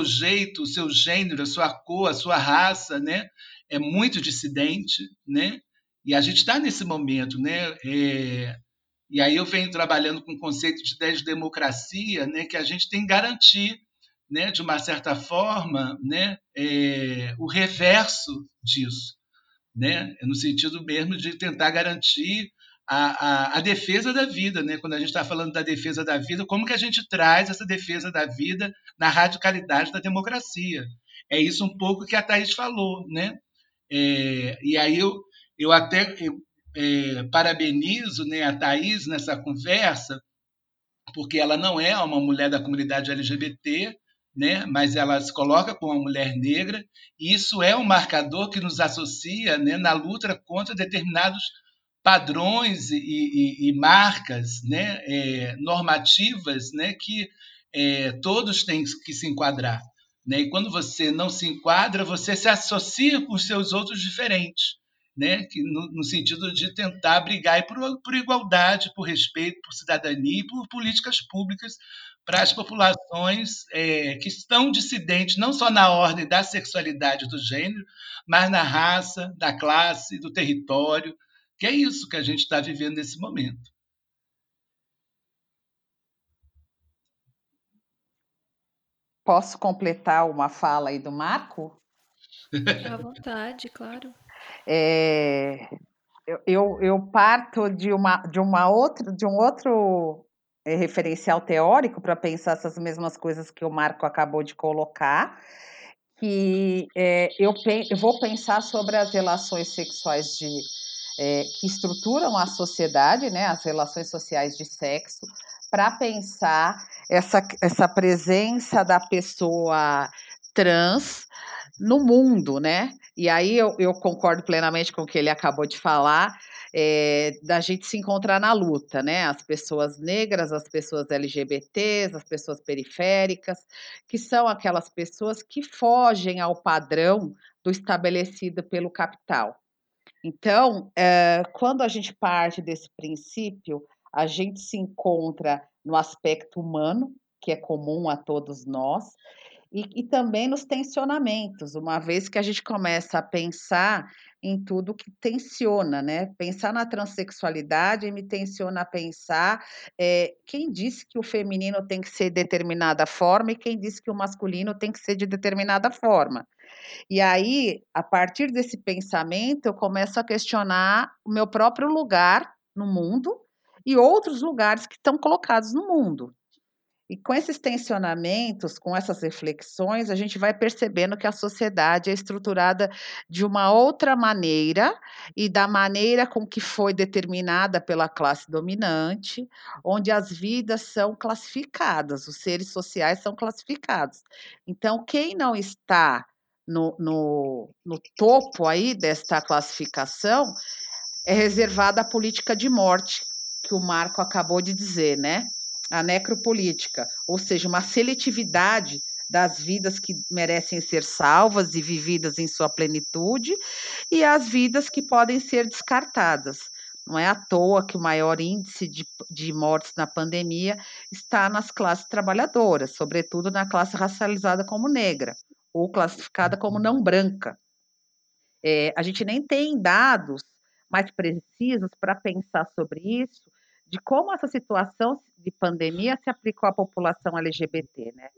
jeito, o seu gênero, a sua cor, a sua raça, né? É muito dissidente, né? E a gente está nesse momento, né? É, e aí eu venho trabalhando com o conceito de ideia de democracia, né? Que a gente tem que garantir, né? De uma certa forma, né? É, o reverso disso, né? No sentido mesmo de tentar garantir a, a, a, defesa da vida, né? Quando a gente está falando da defesa da vida, como que a gente traz essa defesa da vida na radicalidade da democracia? É isso um pouco que a Thais falou, né? É, e aí eu, eu até eu, é, parabenizo né, a Thais nessa conversa, porque ela não é uma mulher da comunidade LGBT, né? mas ela se coloca como uma mulher negra, e isso é um marcador que nos associa né, na luta contra determinados padrões e, e, e marcas né, é, normativas né, que é, todos têm que se enquadrar. Né? E quando você não se enquadra, você se associa com os seus outros diferentes. né, que no, no, sentido de tentar brigar por, por, igualdade, por respeito, por cidadania e por políticas públicas para as populações é, que estão dissidentes, não só na ordem da sexualidade do gênero, mas na raça, da classe, do território, que é isso que a gente está vivendo nesse momento. Posso completar uma fala aí do Marco? À vontade, claro. É, eu, eu, parto de uma, de uma outra, de um outro é, referencial teórico para pensar essas mesmas coisas que o Marco acabou de colocar, que é, eu, eu, vou pensar sobre as relações sexuais de, é, que estruturam a sociedade, né, as relações sociais de sexo, para pensar essa, essa presença da pessoa trans no mundo, né? E aí eu, eu concordo plenamente com o que ele acabou de falar, é, da gente se encontrar na luta, né? As pessoas negras, as pessoas LGBTs, as pessoas periféricas, que são aquelas pessoas que fogem ao padrão do estabelecido pelo capital. Então, é, quando a gente parte desse princípio, a gente se encontra no aspecto humano, que é comum a todos nós, e, e, também nos tensionamentos, uma vez que a gente começa a pensar em tudo que tensiona, né? Pensar na transexualidade me tensiona a pensar é, quem disse que o feminino tem que ser de determinada forma e quem disse que o masculino tem que ser de determinada forma. E aí, a partir desse pensamento, eu começo a questionar o meu próprio lugar no mundo e outros lugares que estão colocados no mundo. E com esses tensionamentos, com essas reflexões, a gente vai percebendo que a sociedade é estruturada de uma outra maneira e da maneira com que foi determinada pela classe dominante, onde as vidas são classificadas, os seres sociais são classificados. Então, quem não está no, no, no topo aí desta classificação é reservada à política de morte, que o Marco acabou de dizer, né? a necropolítica, ou seja, uma seletividade das vidas que merecem ser salvas e vividas em sua plenitude e as vidas que podem ser descartadas. Não é à toa que o maior índice de, de mortes na pandemia está nas classes trabalhadoras, sobretudo na classe racializada como negra ou classificada como não branca. É, a gente nem tem dados mais precisos para pensar sobre isso, de como essa situação de pandemia se aplicou à população LGBT, né?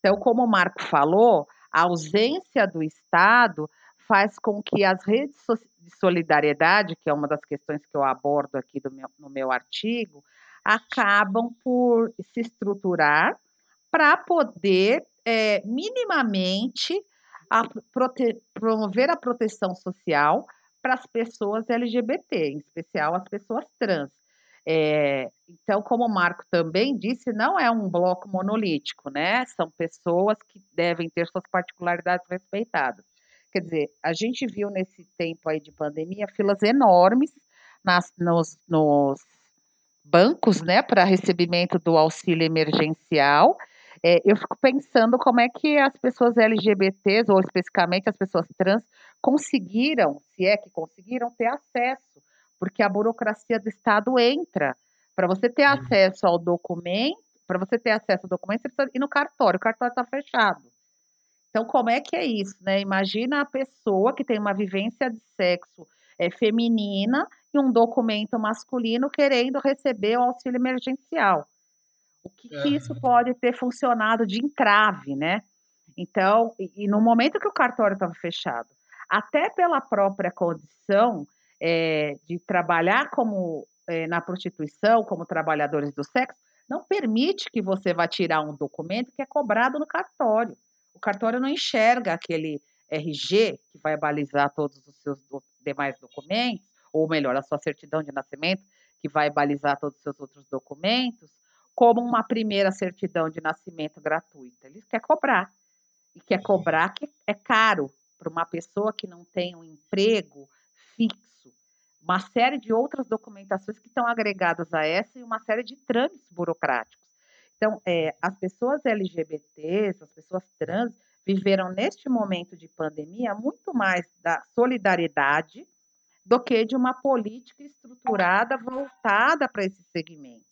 Então, como o Marco falou, a ausência do Estado faz com que as redes de solidariedade, que é uma das questões que eu abordo aqui meu, no meu artigo, acabam por se estruturar para poder é, minimamente a promover a proteção social para as pessoas LGBT, em especial as pessoas trans. É, então, como o Marco também disse, não é um bloco monolítico, né? São pessoas que devem ter suas particularidades respeitadas. Quer dizer, a gente viu nesse tempo aí de pandemia filas enormes nas, nos, nos bancos, né, para recebimento do auxílio emergencial. É, eu fico pensando como é que as pessoas LGBTs, ou especificamente as pessoas trans, conseguiram, se é que conseguiram, ter acesso porque a burocracia do Estado entra. Para você ter uhum. acesso ao documento, para você ter acesso ao documento, você precisa ir no cartório, o cartório está fechado. Então, como é que é isso, né? Imagina a pessoa que tem uma vivência de sexo é, feminina e um documento masculino querendo receber o auxílio emergencial. O que, que isso pode ter funcionado de entrave, né? Então, e, e no momento que o cartório estava fechado, até pela própria condição é, de trabalhar como é, na prostituição, como trabalhadores do sexo, não permite que você vá tirar um documento que é cobrado no cartório. O cartório não enxerga aquele RG que vai balizar todos os seus demais documentos, ou melhor, a sua certidão de nascimento que vai balizar todos os seus outros documentos, como uma primeira certidão de nascimento gratuita. Ele quer cobrar. E quer cobrar que é caro para uma pessoa que não tem um emprego fixo uma série de outras documentações que estão agregadas a essa e uma série de trâmites burocráticos. Então, é, as pessoas LGBTs, as pessoas trans, viveram neste momento de pandemia muito mais da solidariedade, do que de uma política estruturada voltada para esse segmento.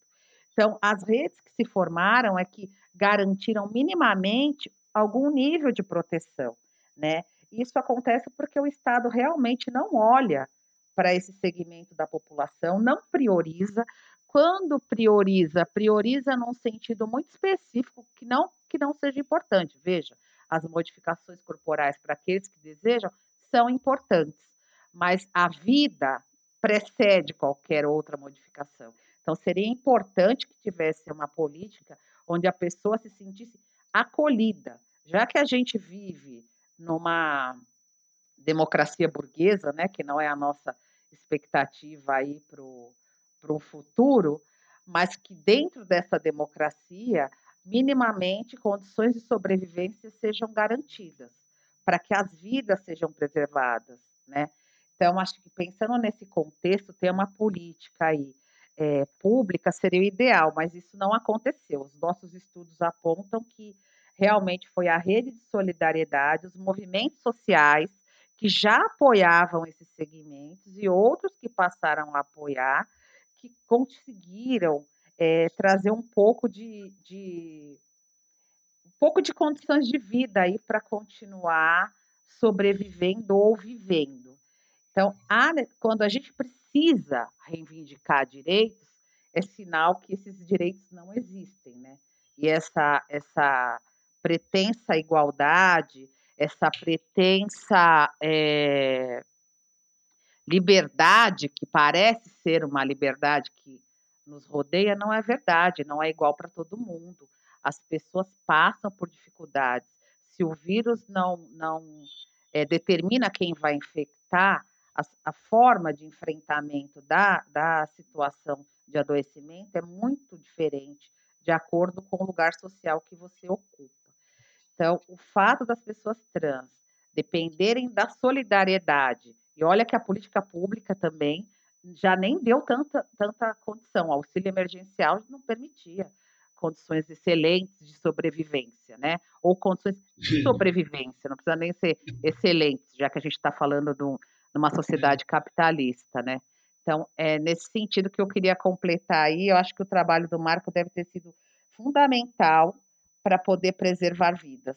Então, as redes que se formaram é que garantiram minimamente algum nível de proteção, né? Isso acontece porque o Estado realmente não olha para esse segmento da população, não prioriza. Quando prioriza, prioriza num sentido muito específico que não que não seja importante. Veja, as modificações corporais para aqueles que desejam são importantes, mas a vida precede qualquer outra modificação. Então, seria importante que tivesse uma política onde a pessoa se sentisse acolhida, já que a gente vive numa democracia burguesa, né, que não é a nossa expectativa aí para o futuro, mas que dentro dessa democracia, minimamente, condições de sobrevivência sejam garantidas, para que as vidas sejam preservadas, né? Então, acho que pensando nesse contexto, ter uma política aí é, pública seria o ideal, mas isso não aconteceu. Os nossos estudos apontam que realmente foi a rede de solidariedade, os movimentos sociais que já apoiavam esses segmentos e outros que passaram a apoiar, que conseguiram é, trazer um pouco de, de, um pouco de condições de vida aí para continuar sobrevivendo ou vivendo. Então, há, quando a gente precisa reivindicar direitos, é sinal que esses direitos não existem, né? E essa, essa pretensa igualdade, essa pretensa é, liberdade, que parece ser uma liberdade que nos rodeia, não é verdade, não é igual para todo mundo. As pessoas passam por dificuldades. Se o vírus não, não é, determina quem vai infectar, a, a forma de enfrentamento da, da situação de adoecimento é muito diferente de acordo com o lugar social que você ocupa. Então, o fato das pessoas trans dependerem da solidariedade, e olha que a política pública também já nem deu tanta, tanta condição, o auxílio emergencial não permitia condições excelentes de sobrevivência, né? Ou condições de sobrevivência, não precisa nem ser excelentes, já que a gente está falando de, um, de, uma sociedade capitalista, né? Então, é nesse sentido que eu queria completar aí, eu acho que o trabalho do Marco deve ter sido fundamental para poder preservar vidas.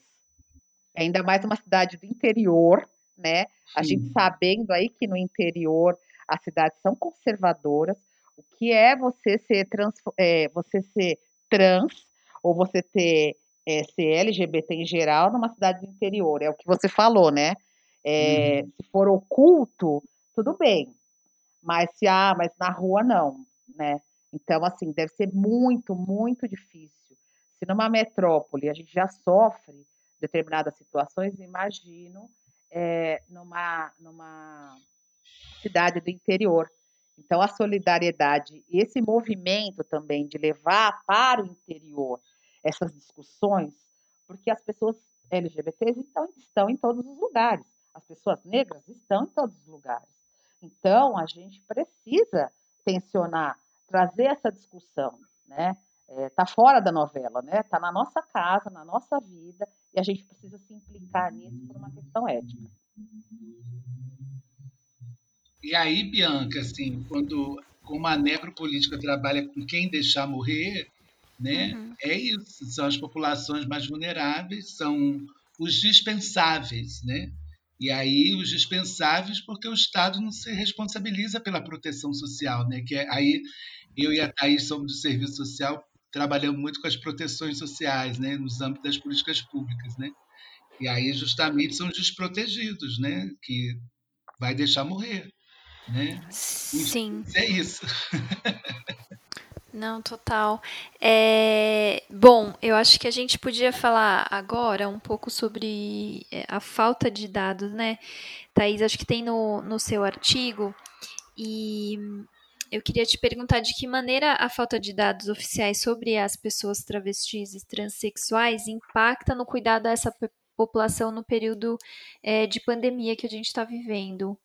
Ainda mais uma cidade do interior, né? A gente sabendo aí que no interior as cidades são conservadoras, o que é você ser trans, é, você ser trans ou você ter é, ser LGBT em geral numa cidade do interior, é o que você falou, né? É, uhum. Se for oculto, tudo bem, mas se ah, mas na rua não, né? Então assim deve ser muito, muito difícil se numa metrópole a gente já sofre determinadas situações, imagino é, numa, numa cidade do interior. Então, a solidariedade e esse movimento também de levar para o interior essas discussões, porque as pessoas LGBTs estão, estão em todos os lugares, as pessoas negras estão em todos os lugares. Então, a gente precisa tensionar, trazer essa discussão, né? está é, tá fora da novela, né? Está na nossa casa, na nossa vida, e a gente precisa se implicar nisso por uma questão ética. E aí, Bianca, assim, quando como a necropolítica trabalha com quem deixar morrer, né? Uhum. É isso, são as populações mais vulneráveis, são os dispensáveis, né? E aí os dispensáveis porque o Estado não se responsabiliza pela proteção social, né? Que é, aí eu e a Thaís somos do serviço social trabalhamos muito com as proteções sociais, né, nos âmbitos das políticas públicas, né? E aí justamente são os desprotegidos, né, que vai deixar morrer, né? Sim. É isso. Não, total. É, bom, eu acho que a gente podia falar agora um pouco sobre é, a falta de dados, né? Thaís, acho que tem no, no seu artigo, e eu queria te perguntar de que maneira a falta de dados oficiais sobre as pessoas travestis e transexuais impacta no cuidado dessa população no período é, de pandemia que a gente está vivendo.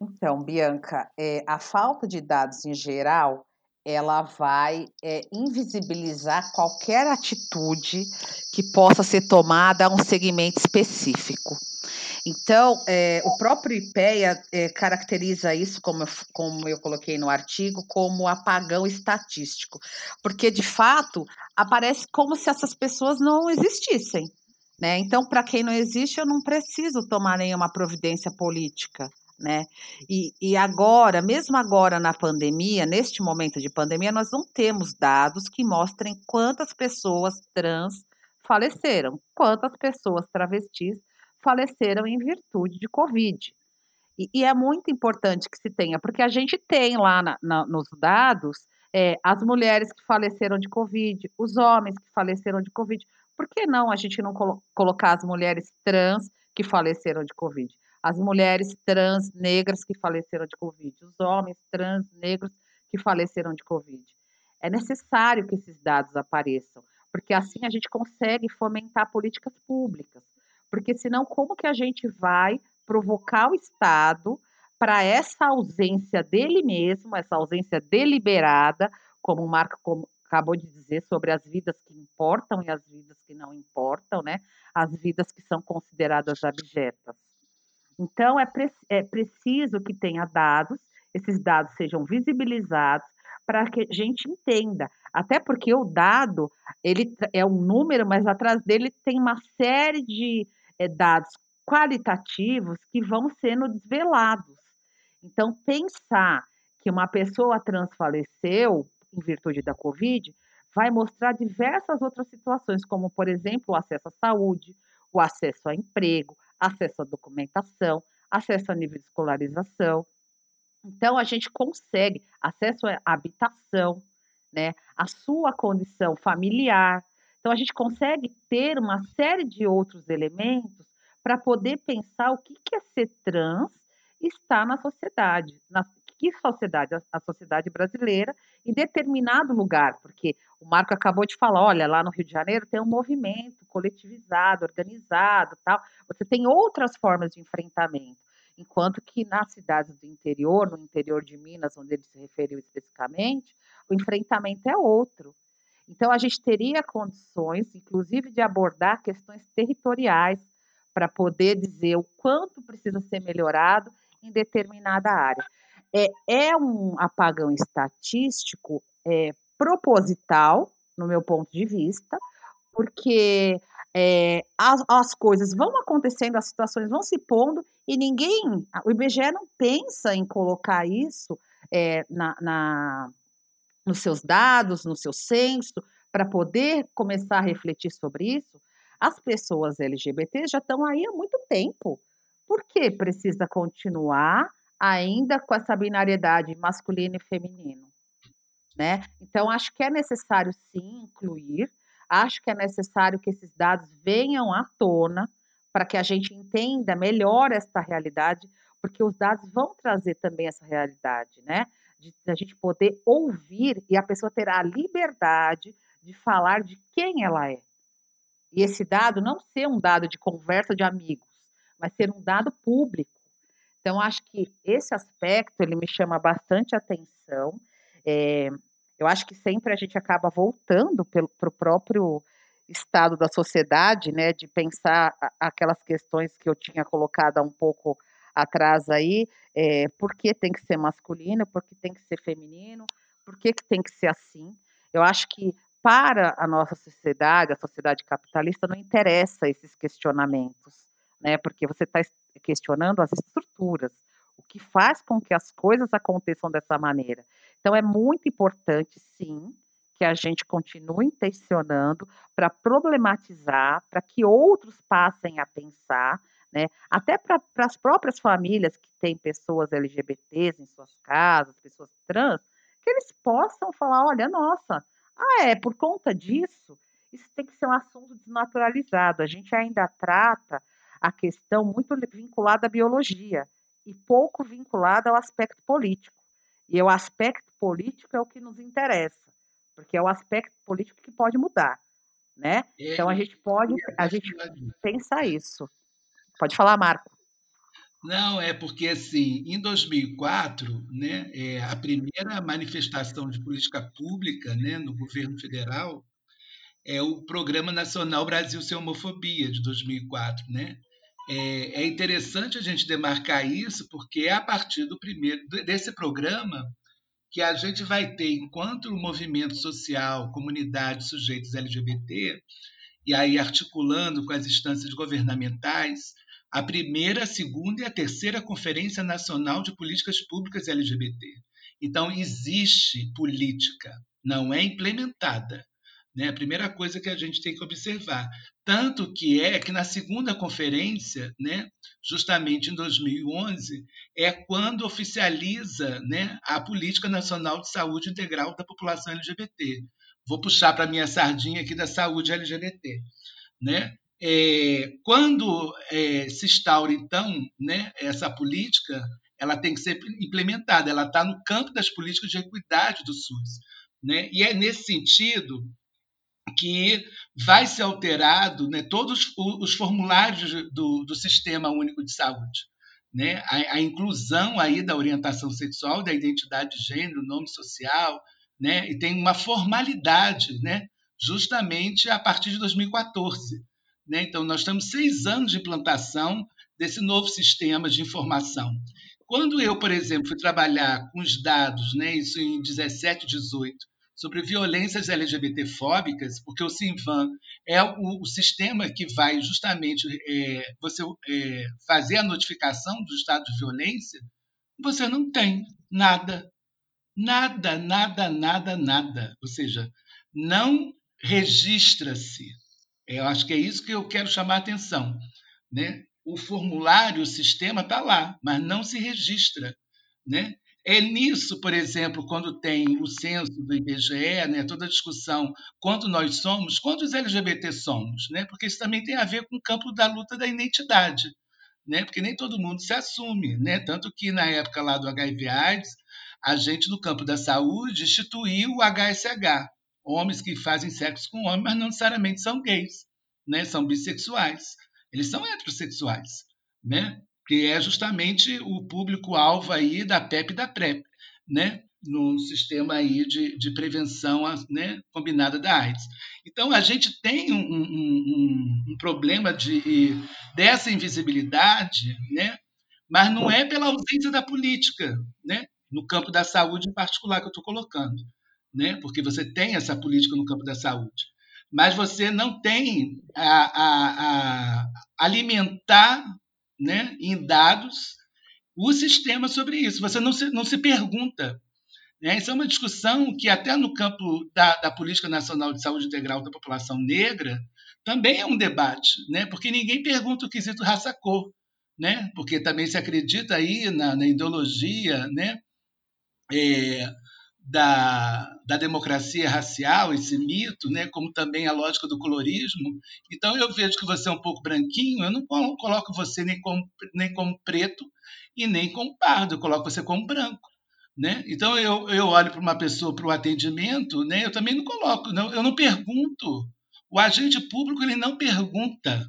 Então, Bianca, é, a falta de dados em geral ela vai é, invisibilizar qualquer atitude que possa ser tomada a um segmento específico. Então, é, o próprio IPEA é, caracteriza isso, como eu, como eu coloquei no artigo, como apagão estatístico, porque de fato aparece como se essas pessoas não existissem. Né? Então, para quem não existe, eu não preciso tomar nenhuma providência política. Né? E, e agora, mesmo agora na pandemia, neste momento de pandemia, nós não temos dados que mostrem quantas pessoas trans faleceram, quantas pessoas travestis faleceram em virtude de Covid. E, e é muito importante que se tenha, porque a gente tem lá na, na, nos dados é, as mulheres que faleceram de Covid, os homens que faleceram de Covid. Por que não a gente não colo colocar as mulheres trans que faleceram de Covid? As mulheres trans negras que faleceram de Covid, os homens trans negros que faleceram de Covid. É necessário que esses dados apareçam, porque assim a gente consegue fomentar políticas públicas. Porque senão, como que a gente vai provocar o Estado para essa ausência dele mesmo, essa ausência deliberada, como o Marco acabou de dizer, sobre as vidas que importam e as vidas que não importam, né? As vidas que são consideradas abjetas. Então, é, pre é preciso que tenha dados, esses dados sejam visibilizados, para que a gente entenda. Até porque o dado, ele é um número, mas atrás dele tem uma série de é, dados qualitativos que vão sendo desvelados. Então, pensar que uma pessoa trans faleceu em virtude da Covid vai mostrar diversas outras situações, como, por exemplo, o acesso à saúde, o acesso a emprego, acesso à documentação, acesso a nível de escolarização. Então, a gente consegue acesso à habitação, né, a sua condição familiar. Então, a gente consegue ter uma série de outros elementos para poder pensar o que, que é ser trans está na sociedade, na que sociedade, a, sociedade brasileira, em determinado lugar, porque o Marco acabou de falar, olha, lá no Rio de Janeiro tem um movimento coletivizado, organizado, tal. Você tem outras formas de enfrentamento, enquanto que nas cidades do interior, no interior de Minas, onde ele se referiu especificamente, o enfrentamento é outro. Então a gente teria condições, inclusive, de abordar questões territoriais para poder dizer o quanto precisa ser melhorado em determinada área. É, é um apagão estatístico é, proposital, no meu ponto de vista, porque é, as, as, coisas vão acontecendo, as situações vão se pondo e ninguém, o IBGE não pensa em colocar isso é, na, na, nos seus dados, no seu censo, para poder começar a refletir sobre isso. As pessoas LGBT já estão aí há muito tempo. Por que precisa continuar ainda com essa binariedade masculino e feminino? Né? Então, acho que é necessário sim incluir, acho que é necessário que esses dados venham à tona para que a gente entenda melhor esta realidade, porque os dados vão trazer também essa realidade, né? De a gente poder ouvir e a pessoa ter a liberdade de falar de quem ela é. E esse dado não ser um dado de conversa de amigos, mas ser um dado público. Então, acho que esse aspecto ele me chama bastante atenção. É, eu acho que sempre a gente acaba voltando para o próprio estado da sociedade, né, de pensar aquelas questões que eu tinha colocado há um pouco atrás aí, é, por que tem que ser masculino, por que tem que ser feminino, por que, que tem que ser assim. Eu acho que para a nossa sociedade, a sociedade capitalista, não interessa esses questionamentos, né? Porque você está questionando as estruturas, o que faz com que as coisas aconteçam dessa maneira. Então é muito importante, sim, que a gente continue intencionando para problematizar, para que outros passem a pensar, né? Até para as próprias famílias que têm pessoas LGBTs em suas casas, pessoas trans, que eles possam falar, olha, nossa, ah, é, por conta disso, isso tem que ser um assunto desnaturalizado. A gente ainda trata a questão muito vinculada à biologia e pouco vinculada ao aspecto político. E o aspecto político é o que nos interessa, porque é o aspecto político que pode mudar, né? Então a gente pode, a gente pensa isso. Pode falar, Marco. Não, é porque assim, em 2004, né, é, a primeira manifestação de política pública, né, no governo federal é o Programa Nacional Brasil Sem Homofobia de 2004, né? É, é interessante a gente demarcar isso porque é a partir do primeiro desse programa que a gente vai ter, enquanto movimento social, comunidade, sujeitos LGBT, e aí articulando com as instâncias governamentais, a primeira, a segunda e a terceira Conferência Nacional de Políticas Públicas LGBT. Então, existe política, não é implementada. Né? A primeira coisa que a gente tem que observar. Tanto que é que na segunda conferência, né, justamente em 2011, é quando oficializa né, a Política Nacional de Saúde Integral da População LGBT. Vou puxar para a minha sardinha aqui da saúde LGBT. Né? É, quando é, se instaura, então, né, essa política, ela tem que ser implementada, ela está no campo das políticas de equidade do SUS. Né? E é nesse sentido que vai ser alterado né, todos os formulários do, do Sistema Único de Saúde. Né? A, a, inclusão aí da orientação sexual, da identidade de gênero, nome social, né? e tem uma formalidade né? justamente a partir de 2014. Né? Então, nós estamos seis anos de implantação desse novo sistema de informação. Quando eu, por exemplo, fui trabalhar com os dados, né, isso em 17, 18, sobre violências LGBTfóbicas, porque o Simvan é o, o sistema que vai justamente é, você é, fazer a notificação do estado de violência, você não tem nada, nada, nada, nada, nada. Ou seja, não registra-se. Eu acho que é isso que eu quero chamar a atenção. Né? O formulário, o sistema está lá, mas não se registra. Né? É nisso, por exemplo, quando tem o censo do IBGE, né, toda a discussão quanto nós somos, quantos LGBT somos, né? porque isso também tem a ver com o campo da luta da identidade, né? porque nem todo mundo se assume. Né? Tanto que na época lá do HIV-AIDS, a gente no campo da saúde instituiu o HSH, homens que fazem sexo com homens, mas não necessariamente são gays, né? são bissexuais, eles são heterossexuais. Né? Que é justamente o público-alvo aí da PEP e da PrEP, né? no sistema aí de, de prevenção né, combinada da AIDS. Então, a gente tem um, um, um, problema de, dessa invisibilidade, né, mas não é pela ausência da política, né, no campo da saúde em particular que eu estou colocando, né, porque você tem essa política no campo da saúde, mas você não tem a, a, a alimentar né, em dados o sistema sobre isso. Você não se, não se pergunta. Né? Isso é uma discussão que, até no campo da, da Política Nacional de Saúde Integral da População Negra, também é um debate, né? porque ninguém pergunta o quesito raça-cor, né? porque também se acredita aí na, na ideologia né? É, da, da democracia racial, esse mito, né, como também a lógica do colorismo. Então, eu vejo que você é um pouco branquinho, eu não coloco você nem como, nem como preto e nem como pardo, eu coloco você como branco. Né? Então, eu, eu olho para uma pessoa para o atendimento, né, eu também não coloco, não, eu não pergunto. O agente público ele não pergunta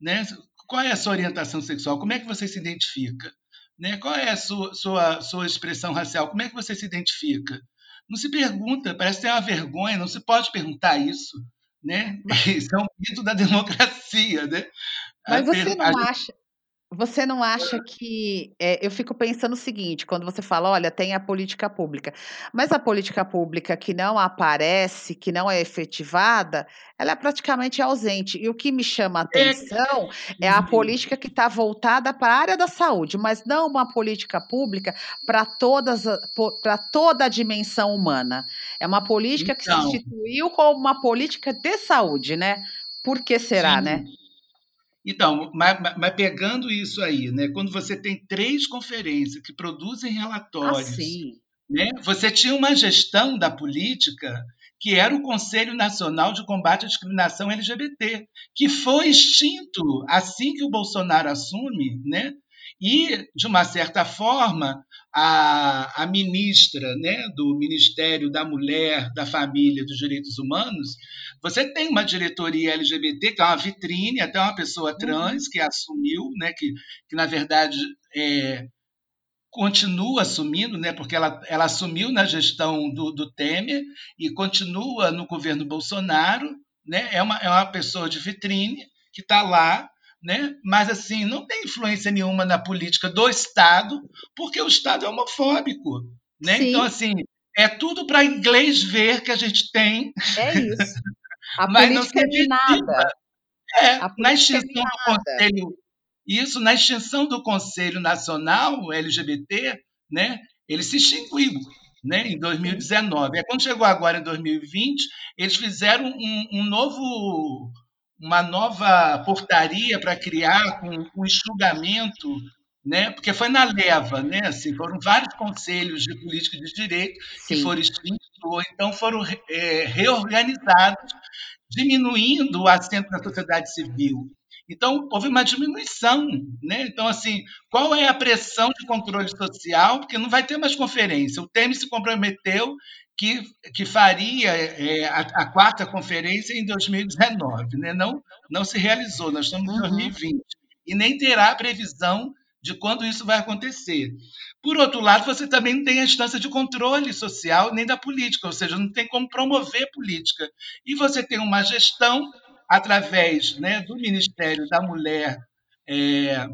né, qual é a sua orientação sexual, como é que você se identifica. Né? Qual é a sua, sua, sua expressão racial? Como é que você se identifica? Não se pergunta, parece ter uma vergonha, não se pode perguntar isso. Né? Isso é um mito da democracia. Né? Mas você não acha. Você não acha que. É, eu fico pensando o seguinte: quando você fala, olha, tem a política pública, mas a política pública que não aparece, que não é efetivada, ela é praticamente ausente. E o que me chama a é atenção é, a política que está voltada para a área da saúde, mas não uma política pública para toda a dimensão humana. É uma política então, que se então instituiu como uma política de saúde, né? Por que será, sim. né? Então, mas, mas, pegando isso aí, né, quando você tem três conferências que produzem relatórios, ah, né, você tinha uma gestão da política que era o Conselho Nacional de Combate à Discriminação LGBT, que foi extinto assim que o Bolsonaro assume, né? E, de uma certa forma, a, a ministra né, do Ministério da Mulher, da Família e dos Direitos Humanos, você tem uma diretoria LGBT, que é uma vitrine, até uma pessoa trans que assumiu, né, que, que na verdade é, continua assumindo, né, porque ela, ela assumiu na gestão do, do Temer e continua no governo Bolsonaro, né, é, uma, é uma pessoa de vitrine que está lá, né, mas assim não tem influência nenhuma na política do Estado, porque o Estado é homofóbico. Né? Então, assim, é tudo para inglês ver que a gente tem. É isso. A mas política não é de nada. É, na extinção é do Conselho isso, na extinção do Conselho Nacional LGBT, né, ele se extinguiu né, em 2019. É quando chegou agora em 2020, eles fizeram um, um novo, uma nova portaria para criar com um, um enxugamento né? Porque foi na leva, né? Assim, foram vários conselhos de política de direito Sim. que foram extintos ou então foram é, reorganizados, diminuindo o assento da sociedade civil. Então, houve uma diminuição. Né? Então, assim, qual é a pressão de controle social? Porque não vai ter mais conferência. O Temer se comprometeu que, que faria é, a, a, quarta conferência em 2019. Né? Não, não se realizou, nós estamos em 2020. Uhum. E nem terá previsão de quando isso vai acontecer. Por outro lado, você também não tem a instância de controle social nem da política, ou seja, não tem como promover política. E você tem uma gestão através né, do Ministério da Mulher, é,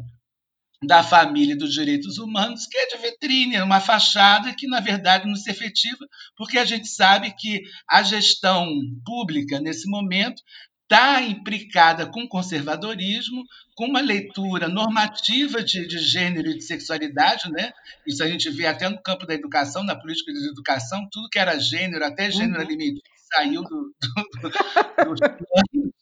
da Família e dos Direitos Humanos, que é de vitrine, é uma fachada que, na verdade, não se efetiva, porque a gente sabe que a gestão pública, nesse momento, está implicada com conservadorismo, com uma leitura normativa de, de, gênero e de sexualidade, né? Isso a gente vê até no campo da educação, na política de educação, tudo que era gênero, até gênero uhum. alimentício, saiu do, do, do, do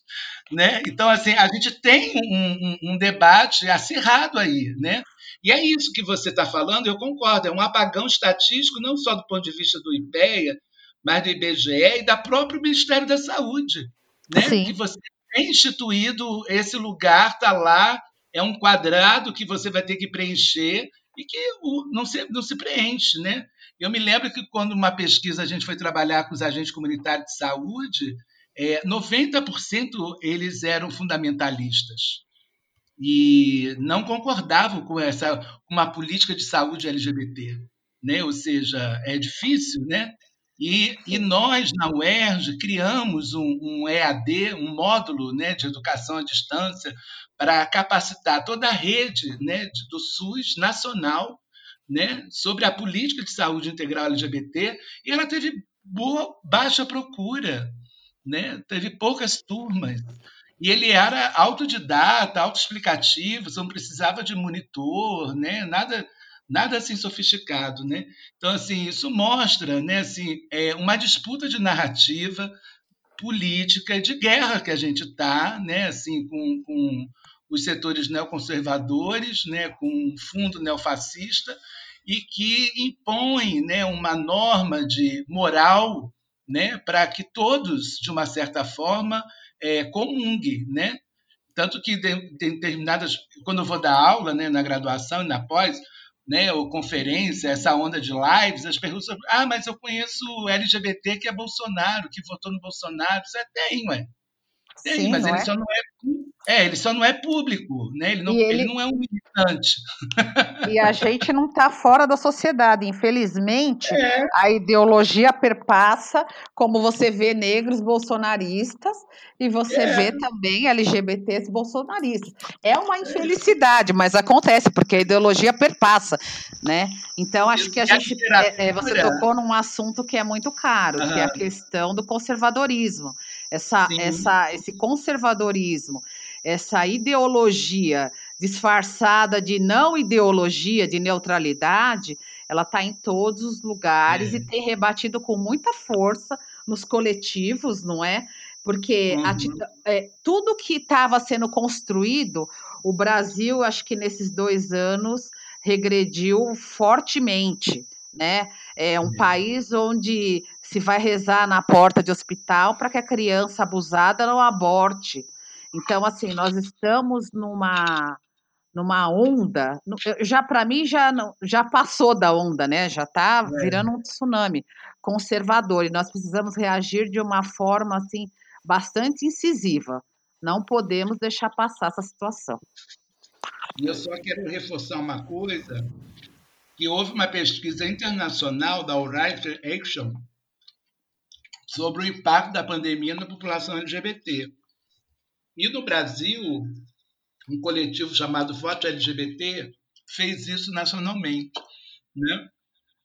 né? Então, assim, a gente tem um, um, um debate acirrado aí, né? E é isso que você está falando, eu concordo, é um apagão estatístico, não só do ponto de vista do IPEA, mas do IBGE e da próprio Ministério da Saúde, né? Sim. Que você tem instituído esse lugar, está lá, é um quadrado que você vai ter que preencher e que não se, não se preenche, né? Eu me lembro que quando uma pesquisa a gente foi trabalhar com os agentes comunitários de saúde, é, 90% eles eram fundamentalistas e não concordavam com essa uma política de saúde LGBT, né? Ou seja, é difícil, né? E, e nós na UERJ criamos um, um EAD, um módulo né, de educação à distância para capacitar toda a rede né, do SUS nacional né, sobre a política de saúde integral LGBT e ela teve boa, baixa procura né? teve poucas turmas. E ele era autodidata, autoexplicativo, não precisava de monitor, né? nada, nada assim sofisticado. Né? Então, assim, isso mostra né, assim, é uma disputa de narrativa política de guerra que a gente está, né, assim, com, com os setores neoconservadores, né, com um fundo neofascista, e que impõe né, uma norma de moral né, para que todos, de uma certa forma, é, comunguem, né? Tanto que tem determinadas, quando eu vou dar aula, né, na graduação e na pós, né, ou conferência, essa onda de lives, as perguntas, ah, mas eu conheço LGBT que é Bolsonaro, que votou no Bolsonaro, isso é tem, ué. Tem, Sim, mas ele é? só não é, é, ele só não é público, né? Ele não, ele... ele não é um militante. E a gente não está fora da sociedade, infelizmente. É. A ideologia perpassa, como você vê negros bolsonaristas e você é. vê também LGBTs bolsonaristas. É uma infelicidade, mas acontece porque a ideologia perpassa, né? Então acho que a gente, é, é, você tocou num assunto que é muito caro, uhum. que é a questão do conservadorismo essa, essa, esse conservadorismo, essa ideologia disfarçada de não ideologia, de neutralidade, ela está em todos os lugares é. e tem rebatido com muita força nos coletivos, não é? Porque uhum. a, é, tudo que estava sendo construído, o Brasil, acho que nesses dois anos, regrediu fortemente. Né? É um é. país onde se vai rezar na porta de hospital para que a criança abusada não aborte. Então, assim, nós estamos numa, numa onda, já para mim já já passou da onda, né? Já está é. virando um tsunami conservador e nós precisamos reagir de uma forma assim bastante incisiva. Não podemos deixar passar essa situação. E eu só quero reforçar uma coisa, que houve uma pesquisa internacional da Right Action sobre o impacto da pandemia na população LGBT. E no Brasil, um coletivo chamado Foto LGBT fez isso nacionalmente. Né?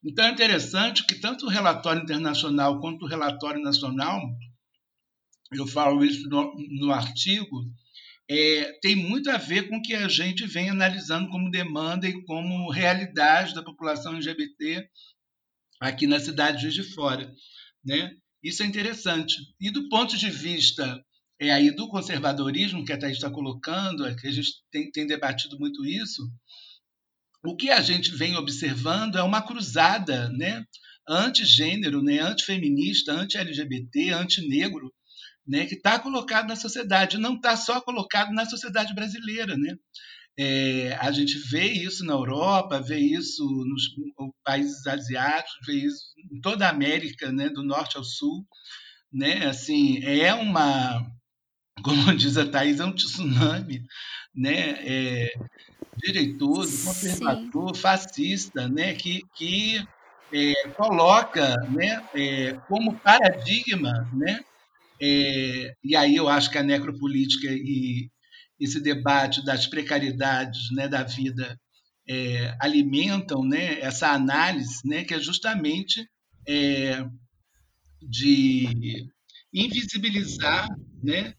Então é interessante que tanto o relatório internacional quanto o relatório nacional, eu falo isso no, no artigo, é, tem muito a ver com o que a gente vem analisando como demanda e como realidade da população LGBT aqui na cidade de Juiz de Fora. Né? Isso é interessante. E do ponto de vista é aí do conservadorismo que a Thaís está colocando, é que a gente tem, tem debatido muito isso, o que a gente vem observando é uma cruzada né, anti-gênero, né, anti-feminista, anti-LGBT, anti-negro, né, que está colocado na sociedade, não está só colocado na sociedade brasileira. Né? É, a gente vê isso na Europa, vê isso nos países asiáticos, vê isso em toda a América, né, do norte ao sul. Né? Assim, é uma como diz a Thais, é um tsunami né? É, direitoso, conservador, Sim. fascista, né? que, que é, coloca né? É, como paradigma, né? É, e aí eu acho que a necropolítica e esse debate das precariedades né, da vida é, alimentam né, essa análise, né, que é justamente é, de invisibilizar né,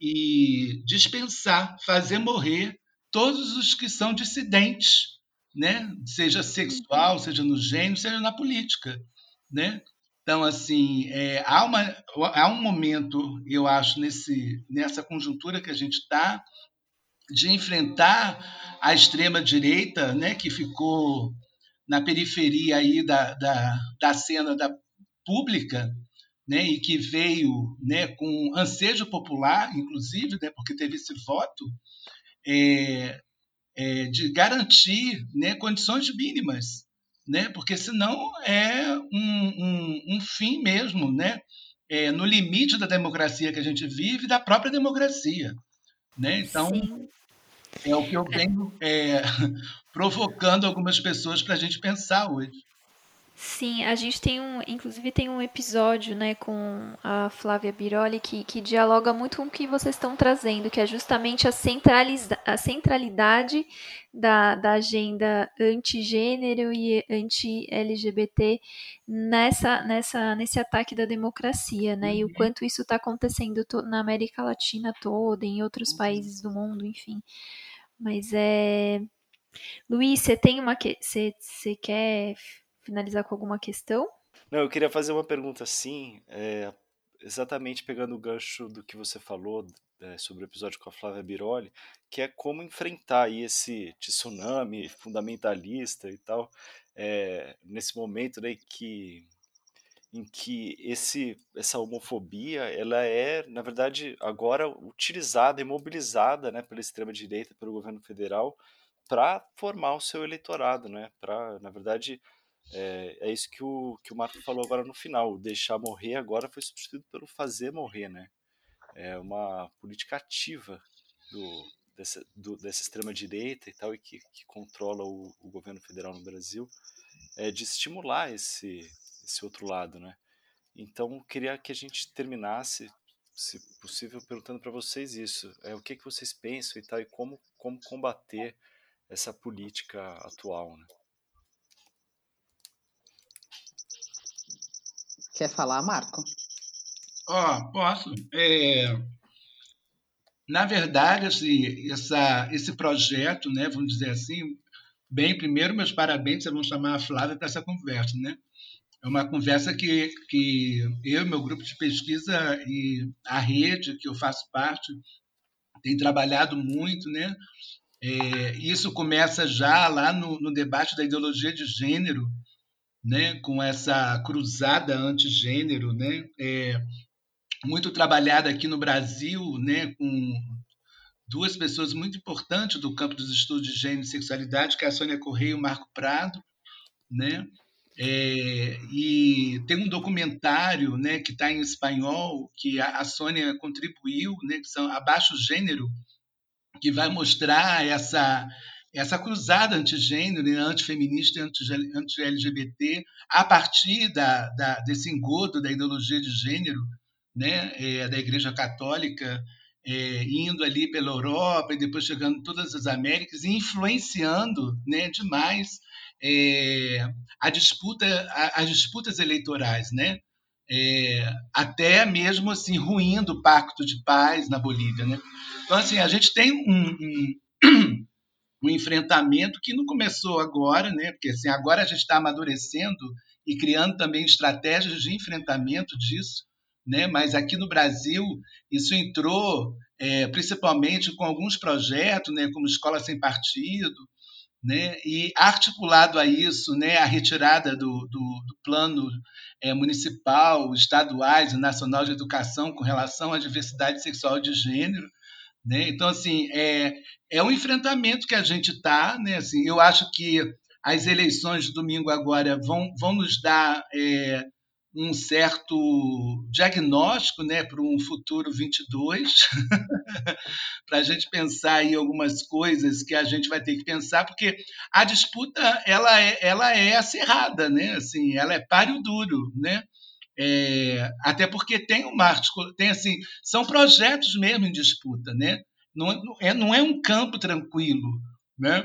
e dispensar, fazer morrer todos os que são dissidentes, né? seja sexual, seja no gênero, seja na política. Né? Então, assim, é, há, uma, há um momento, eu acho, nesse, nessa conjuntura que a gente está, de enfrentar a extrema-direita, né, que ficou na periferia aí da, da, da cena da pública, né, e que veio né, com ansejo popular, inclusive, né, porque teve esse voto, é, é, de garantir né, condições mínimas, né, porque senão é um, um, um fim mesmo, né, é, no limite da democracia que a gente vive, da própria democracia. Né? Então, Sim. é o que eu venho é, provocando algumas pessoas para a gente pensar hoje. Sim, a gente tem um, inclusive tem um episódio, né, com a Flávia Biroli que, que dialoga muito com o que vocês estão trazendo, que é justamente a, centraliza, a centralidade da, da agenda anti-gênero e anti-LGBT nessa, nessa, nesse ataque da democracia, né, e o uhum. quanto isso está acontecendo na América Latina toda, em outros uhum. países do mundo, enfim. Mas é... Luiz, você tem uma... Você, você quer finalizar com alguma questão? Não, eu queria fazer uma pergunta assim, é, exatamente pegando o gancho do que você falou é, sobre o episódio com a Flávia Biroli, que é como enfrentar aí esse tsunami fundamentalista e tal, é, nesse momento né, que em que esse, essa homofobia ela é, na verdade, agora utilizada e mobilizada né, pela extrema-direita, pelo governo federal, para formar o seu eleitorado, né, para, na verdade, é, é, isso que o, que o Marco falou agora no final. Deixar morrer agora foi substituído pelo fazer morrer, né? É uma política ativa do, dessa, do, dessa extrema-direita e tal, e que, que controla o, o, governo federal no Brasil, é de estimular esse, esse outro lado, né? Então, queria que a gente terminasse, se possível, perguntando para vocês isso. É, o que, que vocês pensam e tal, e como, como combater essa política atual, né? Quer falar, Marco? Ó, oh, posso. É, na verdade, esse, essa, esse projeto, né, vamos dizer assim, bem, primeiro, meus parabéns, vamos chamar a Flávia para essa conversa, né? É uma conversa que, que eu, meu grupo de pesquisa e a rede que eu faço parte tem trabalhado muito, né? É, isso começa já lá no, no debate da ideologia de gênero, né, com essa cruzada antigênero, né, é, muito trabalhada aqui no Brasil, né, com duas pessoas muito importantes do campo dos estudos de gênero e sexualidade, que é a Sônia Correia e o Marco Prado, né? É, e tem um documentário né, que está em espanhol, que a, a Sônia contribuiu, né, que são Abaixo Gênero, que vai mostrar essa, essa cruzada antigênero, né, antifeminista e anti-LGBT, a partir da, da, desse engodo da ideologia de gênero né, é, da Igreja Católica, é, indo ali pela Europa e depois chegando em todas as Américas e influenciando né, demais é, a disputa, a, as disputas eleitorais, né? É, até mesmo assim ruindo o pacto de paz na Bolívia, né? Então assim a gente tem um, um, um enfrentamento que não começou agora, né? Porque assim agora a gente está amadurecendo e criando também estratégias de enfrentamento disso, né? Mas aqui no Brasil isso entrou é, principalmente com alguns projetos, né? Como Escola sem Partido, né? E articulado a isso, né? A retirada do, do, do plano é, municipal, estaduais e nacional de educação com relação à diversidade sexual de gênero, né? Então assim é é um enfrentamento que a gente está, né? Assim, eu acho que as eleições de domingo agora vão, vão nos dar é, um certo diagnóstico né, para um futuro 22, para a gente pensar em algumas coisas que a gente vai ter que pensar, porque a disputa ela é, ela é acirrada, né? assim, ela é páreo duro. Né? É, até porque tem uma tem assim, são projetos mesmo em disputa, né? não, é, não é um campo tranquilo. Né?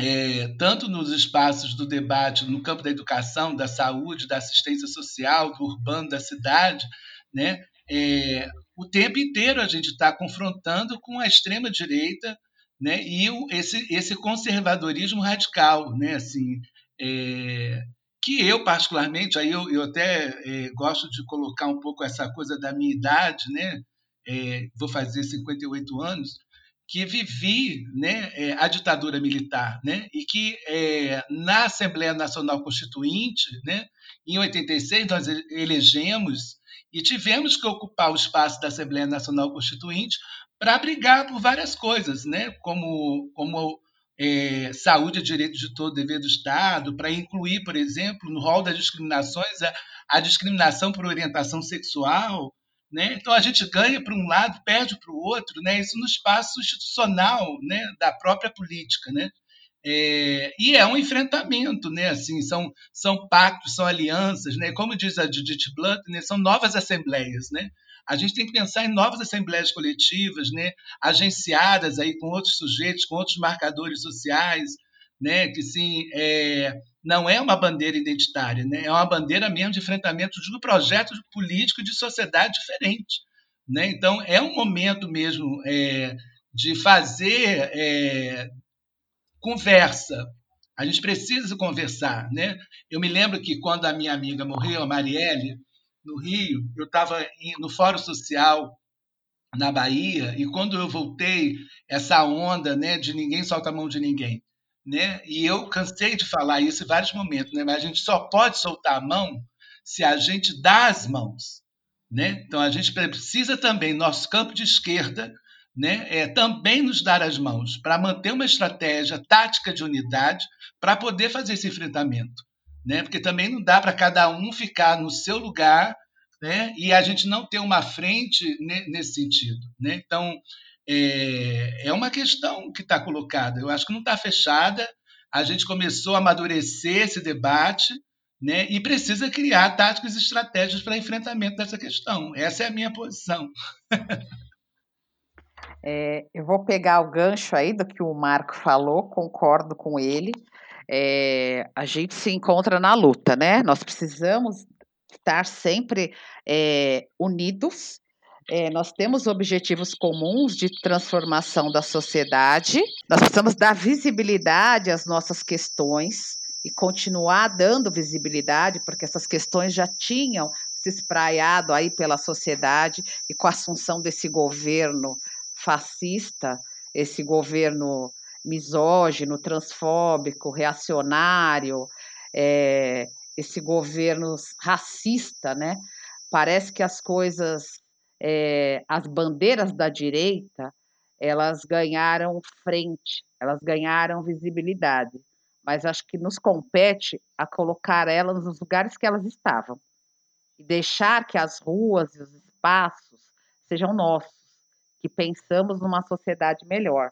é, tanto nos espaços do debate no campo da educação, da saúde, da assistência social, do urbano, da cidade, né? É, o tempo inteiro a gente está confrontando com a extrema direita, né? E o, esse, esse conservadorismo radical, né? Assim, é, que eu particularmente, aí eu, eu até é, gosto de colocar um pouco essa coisa da minha idade, né? É, vou fazer 58 anos que vivi né, é, a ditadura militar, né, e que é, na Assembleia Nacional Constituinte, né, em 86, nós elegemos e tivemos que ocupar o espaço da Assembleia Nacional Constituinte para brigar por várias coisas, né, como, como é, saúde e direitos de todo dever do Estado, para incluir, por exemplo, no rol das discriminações, a, a discriminação por orientação sexual, né? Então a gente ganha para um lado, perde para o outro, né? isso no espaço institucional né? da própria política. Né? É, e é um enfrentamento, né? assim, são, são pactos, são alianças, né? como diz a Judith Blunt, né? são novas assembleias. Né? A gente tem que pensar em novas assembleias coletivas, né? agenciadas aí com outros sujeitos, com outros marcadores sociais, né? que sim, é, não é uma bandeira identitária, né? é uma bandeira mesmo de enfrentamento de um projeto político de sociedade diferente. Né? Então, é um momento mesmo é, de fazer é, conversa. A gente precisa conversar. Né? Eu me lembro que quando a minha amiga morreu, a Marielle, no Rio, eu estava no Fórum Social na Bahia, e quando eu voltei, essa onda né, de ninguém solta a mão de ninguém né? E eu cansei de falar isso em vários momentos, né? Mas a gente só pode soltar a mão se a gente dá as mãos, né? Então a gente precisa também nosso campo de esquerda, né? É também nos dar as mãos para manter uma estratégia tática de unidade para poder fazer esse enfrentamento, né? Porque também não dá para cada um ficar no seu lugar, né? E a gente não ter uma frente nesse sentido, né? Então é, é uma questão que está colocada. Eu acho que não está fechada. A gente começou a amadurecer esse debate né, e precisa criar táticas e estratégias para enfrentamento dessa questão. Essa é a minha posição. É, eu vou pegar o gancho aí do que o Marco falou, concordo com ele. É, a gente se encontra na luta, né? Nós precisamos estar sempre é, unidos é, nós temos objetivos comuns de transformação da sociedade, nós precisamos dar visibilidade às nossas questões e continuar dando visibilidade, porque essas questões já tinham se espraiado aí pela sociedade e com a assunção desse governo fascista, esse governo misógino, transfóbico, reacionário, é, esse governo racista, né? Parece que as coisas é, as bandeiras da direita elas ganharam frente, elas ganharam visibilidade, mas acho que nos compete a colocar elas nos lugares que elas estavam e deixar que as ruas e os espaços sejam nossos, que pensamos numa sociedade melhor,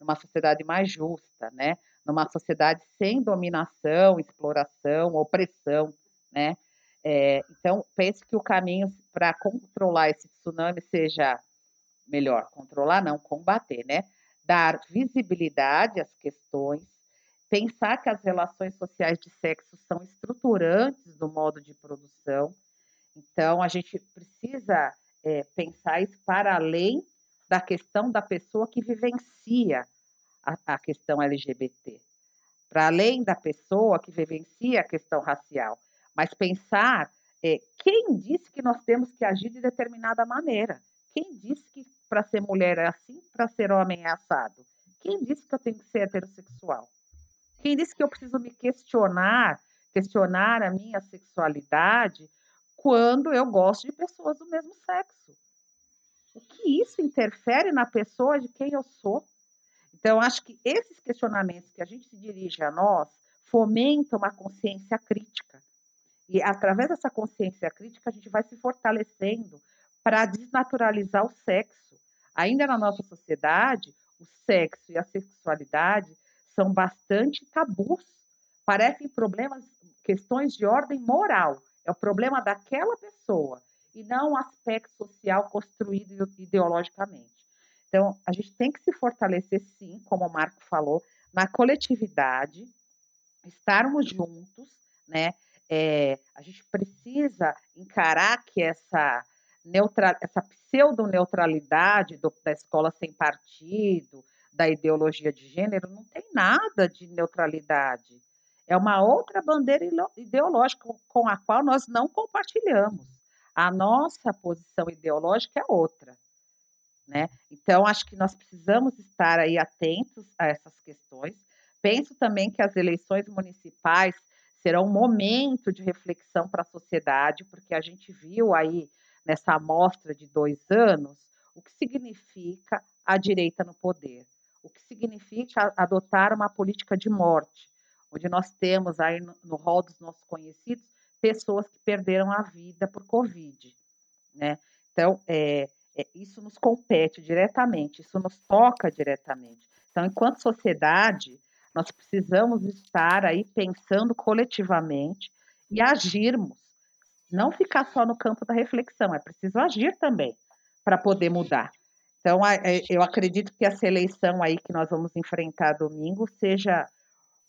numa sociedade mais justa, né? Numa sociedade sem dominação, exploração, opressão, né? É, então, penso que o caminho para controlar esse tsunami seja melhor, controlar não, combater, né? Dar visibilidade às questões, pensar que as relações sociais de sexo são estruturantes do modo de produção. Então, a gente precisa é, pensar isso para além da questão da pessoa que vivencia a, a questão LGBT, para além da pessoa que vivencia a questão racial, mas pensar é, quem disse que nós temos que agir de determinada maneira? Quem disse que para ser mulher é assim, para ser homem é assado? Quem disse que eu tenho que ser heterossexual? Quem disse que eu preciso me questionar, questionar a minha sexualidade quando eu gosto de pessoas do mesmo sexo? O que isso interfere na pessoa de quem eu sou? Então, acho que esses questionamentos que a gente se dirige a nós fomentam uma consciência crítica. E através dessa consciência crítica, a gente vai se fortalecendo para desnaturalizar o sexo. Ainda na nossa sociedade, o sexo e a sexualidade são bastante tabus. Parecem problemas, questões de ordem moral. É o problema daquela pessoa e não um aspecto social construído ideologicamente. Então, a gente tem que se fortalecer, sim, como o Marco falou, na coletividade, estarmos juntos, né? É, a gente precisa encarar que essa, essa pseudo-neutralidade da escola sem partido, da ideologia de gênero, não tem nada de neutralidade. É uma outra bandeira ideológica com a qual nós não compartilhamos. A nossa posição ideológica é outra. Né? Então, acho que nós precisamos estar aí atentos a essas questões. Penso também que as eleições municipais será um momento de reflexão para a sociedade, porque a gente viu aí nessa amostra de dois anos o que significa a direita no poder, o que significa adotar uma política de morte, onde nós temos aí no, no rol dos nossos conhecidos pessoas que perderam a vida por Covid, né? Então, é, é, isso nos compete diretamente, isso nos toca diretamente. Então, enquanto sociedade, nós precisamos estar aí pensando coletivamente e agirmos. Não ficar só no campo da reflexão, é preciso agir também para poder mudar. Então, é, eu acredito que essa eleição aí que nós vamos enfrentar domingo seja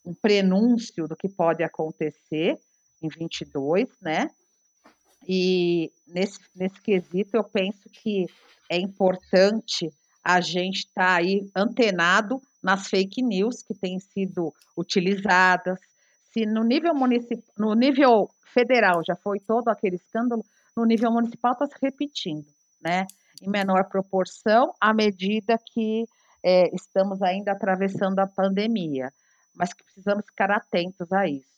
um prenúncio do que pode acontecer em 22, né? E nesse, nesse quesito eu penso que é importante a gente estar tá aí antenado nas fake news que têm sido utilizadas. Se no nível municipal, no nível federal já foi todo aquele escândalo, no nível municipal está se repetindo, né? Em menor proporção, à medida que é, estamos ainda atravessando a pandemia, mas que precisamos ficar atentos a isso,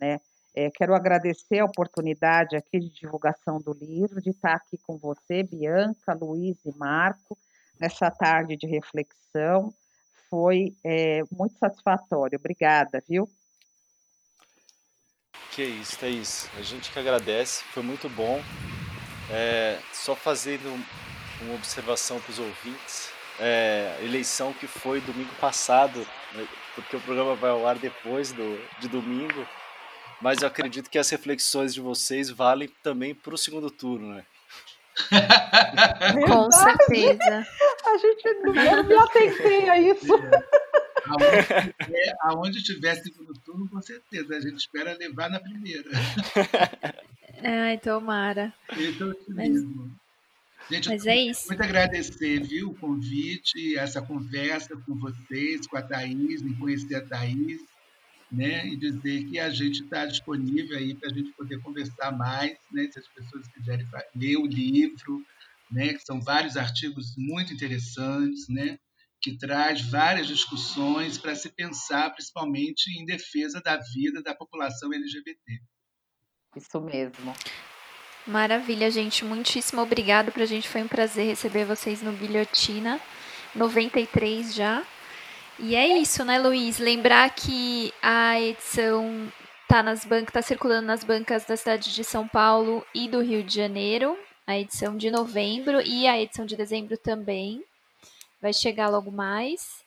né? É, quero agradecer a oportunidade aqui de divulgação do livro, de estar aqui com você, Bianca, Luiz e Marco, nessa tarde de reflexão foi é, muito satisfatório. Obrigada, viu? Que isso, Thaís. A gente que agradece, foi muito bom. É, só fazendo uma observação para os ouvintes. É, eleição que foi domingo passado, né, porque o programa vai ao ar depois do, de domingo, mas eu acredito que as reflexões de vocês valem também para o segundo turno, né? Com certeza. A gente não me atentei a isso. Aonde, tiver segundo turno, com certeza. A gente espera levar na primeira. Ai, tomara. Esse é o otimismo. Gente, Mas é isso. Muito agradecer, viu, o convite, essa conversa com vocês, com a Thaís, em conhecer a Thaís né, e dizer que a gente está disponível aí para a gente poder conversar mais, né, se as pessoas quiserem ler o livro, né, que são vários artigos muito interessantes, né, que traz várias discussões para se pensar, principalmente em defesa da vida da população LGBT. Isso mesmo. Maravilha, gente. Muitíssimo obrigado. Para a gente foi um prazer receber vocês no Guilhotina. 93 já. E é isso, né, Luiz? Lembrar que a edição tá nas bancas, tá circulando nas bancas da cidade de São Paulo e do Rio de Janeiro, a edição de novembro e a edição de dezembro também. Vai chegar logo mais.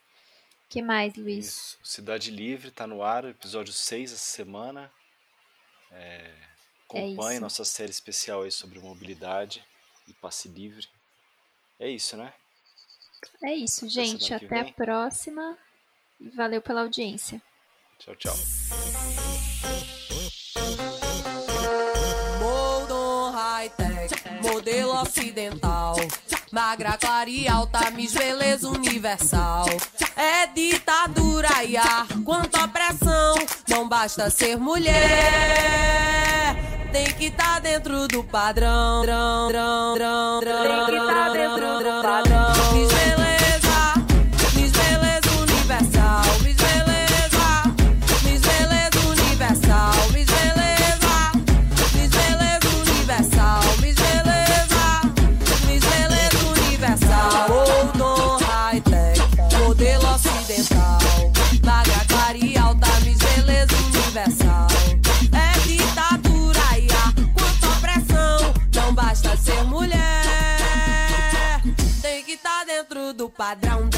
que mais, Luiz? Isso. Cidade Livre tá no ar, episódio 6 essa semana. É, acompanhe é nossa série especial aí sobre mobilidade e passe livre. É isso, né? É isso, gente. Até a próxima. Valeu pela audiência. Tchau, tchau. modelo ocidental. Magra, clara e alta, Miss Beleza Universal. É ditadura e ar, quanta opressão. Não basta ser mulher, tem que estar tá dentro do padrão. Tem que estar tá dentro do padrão. Padrão,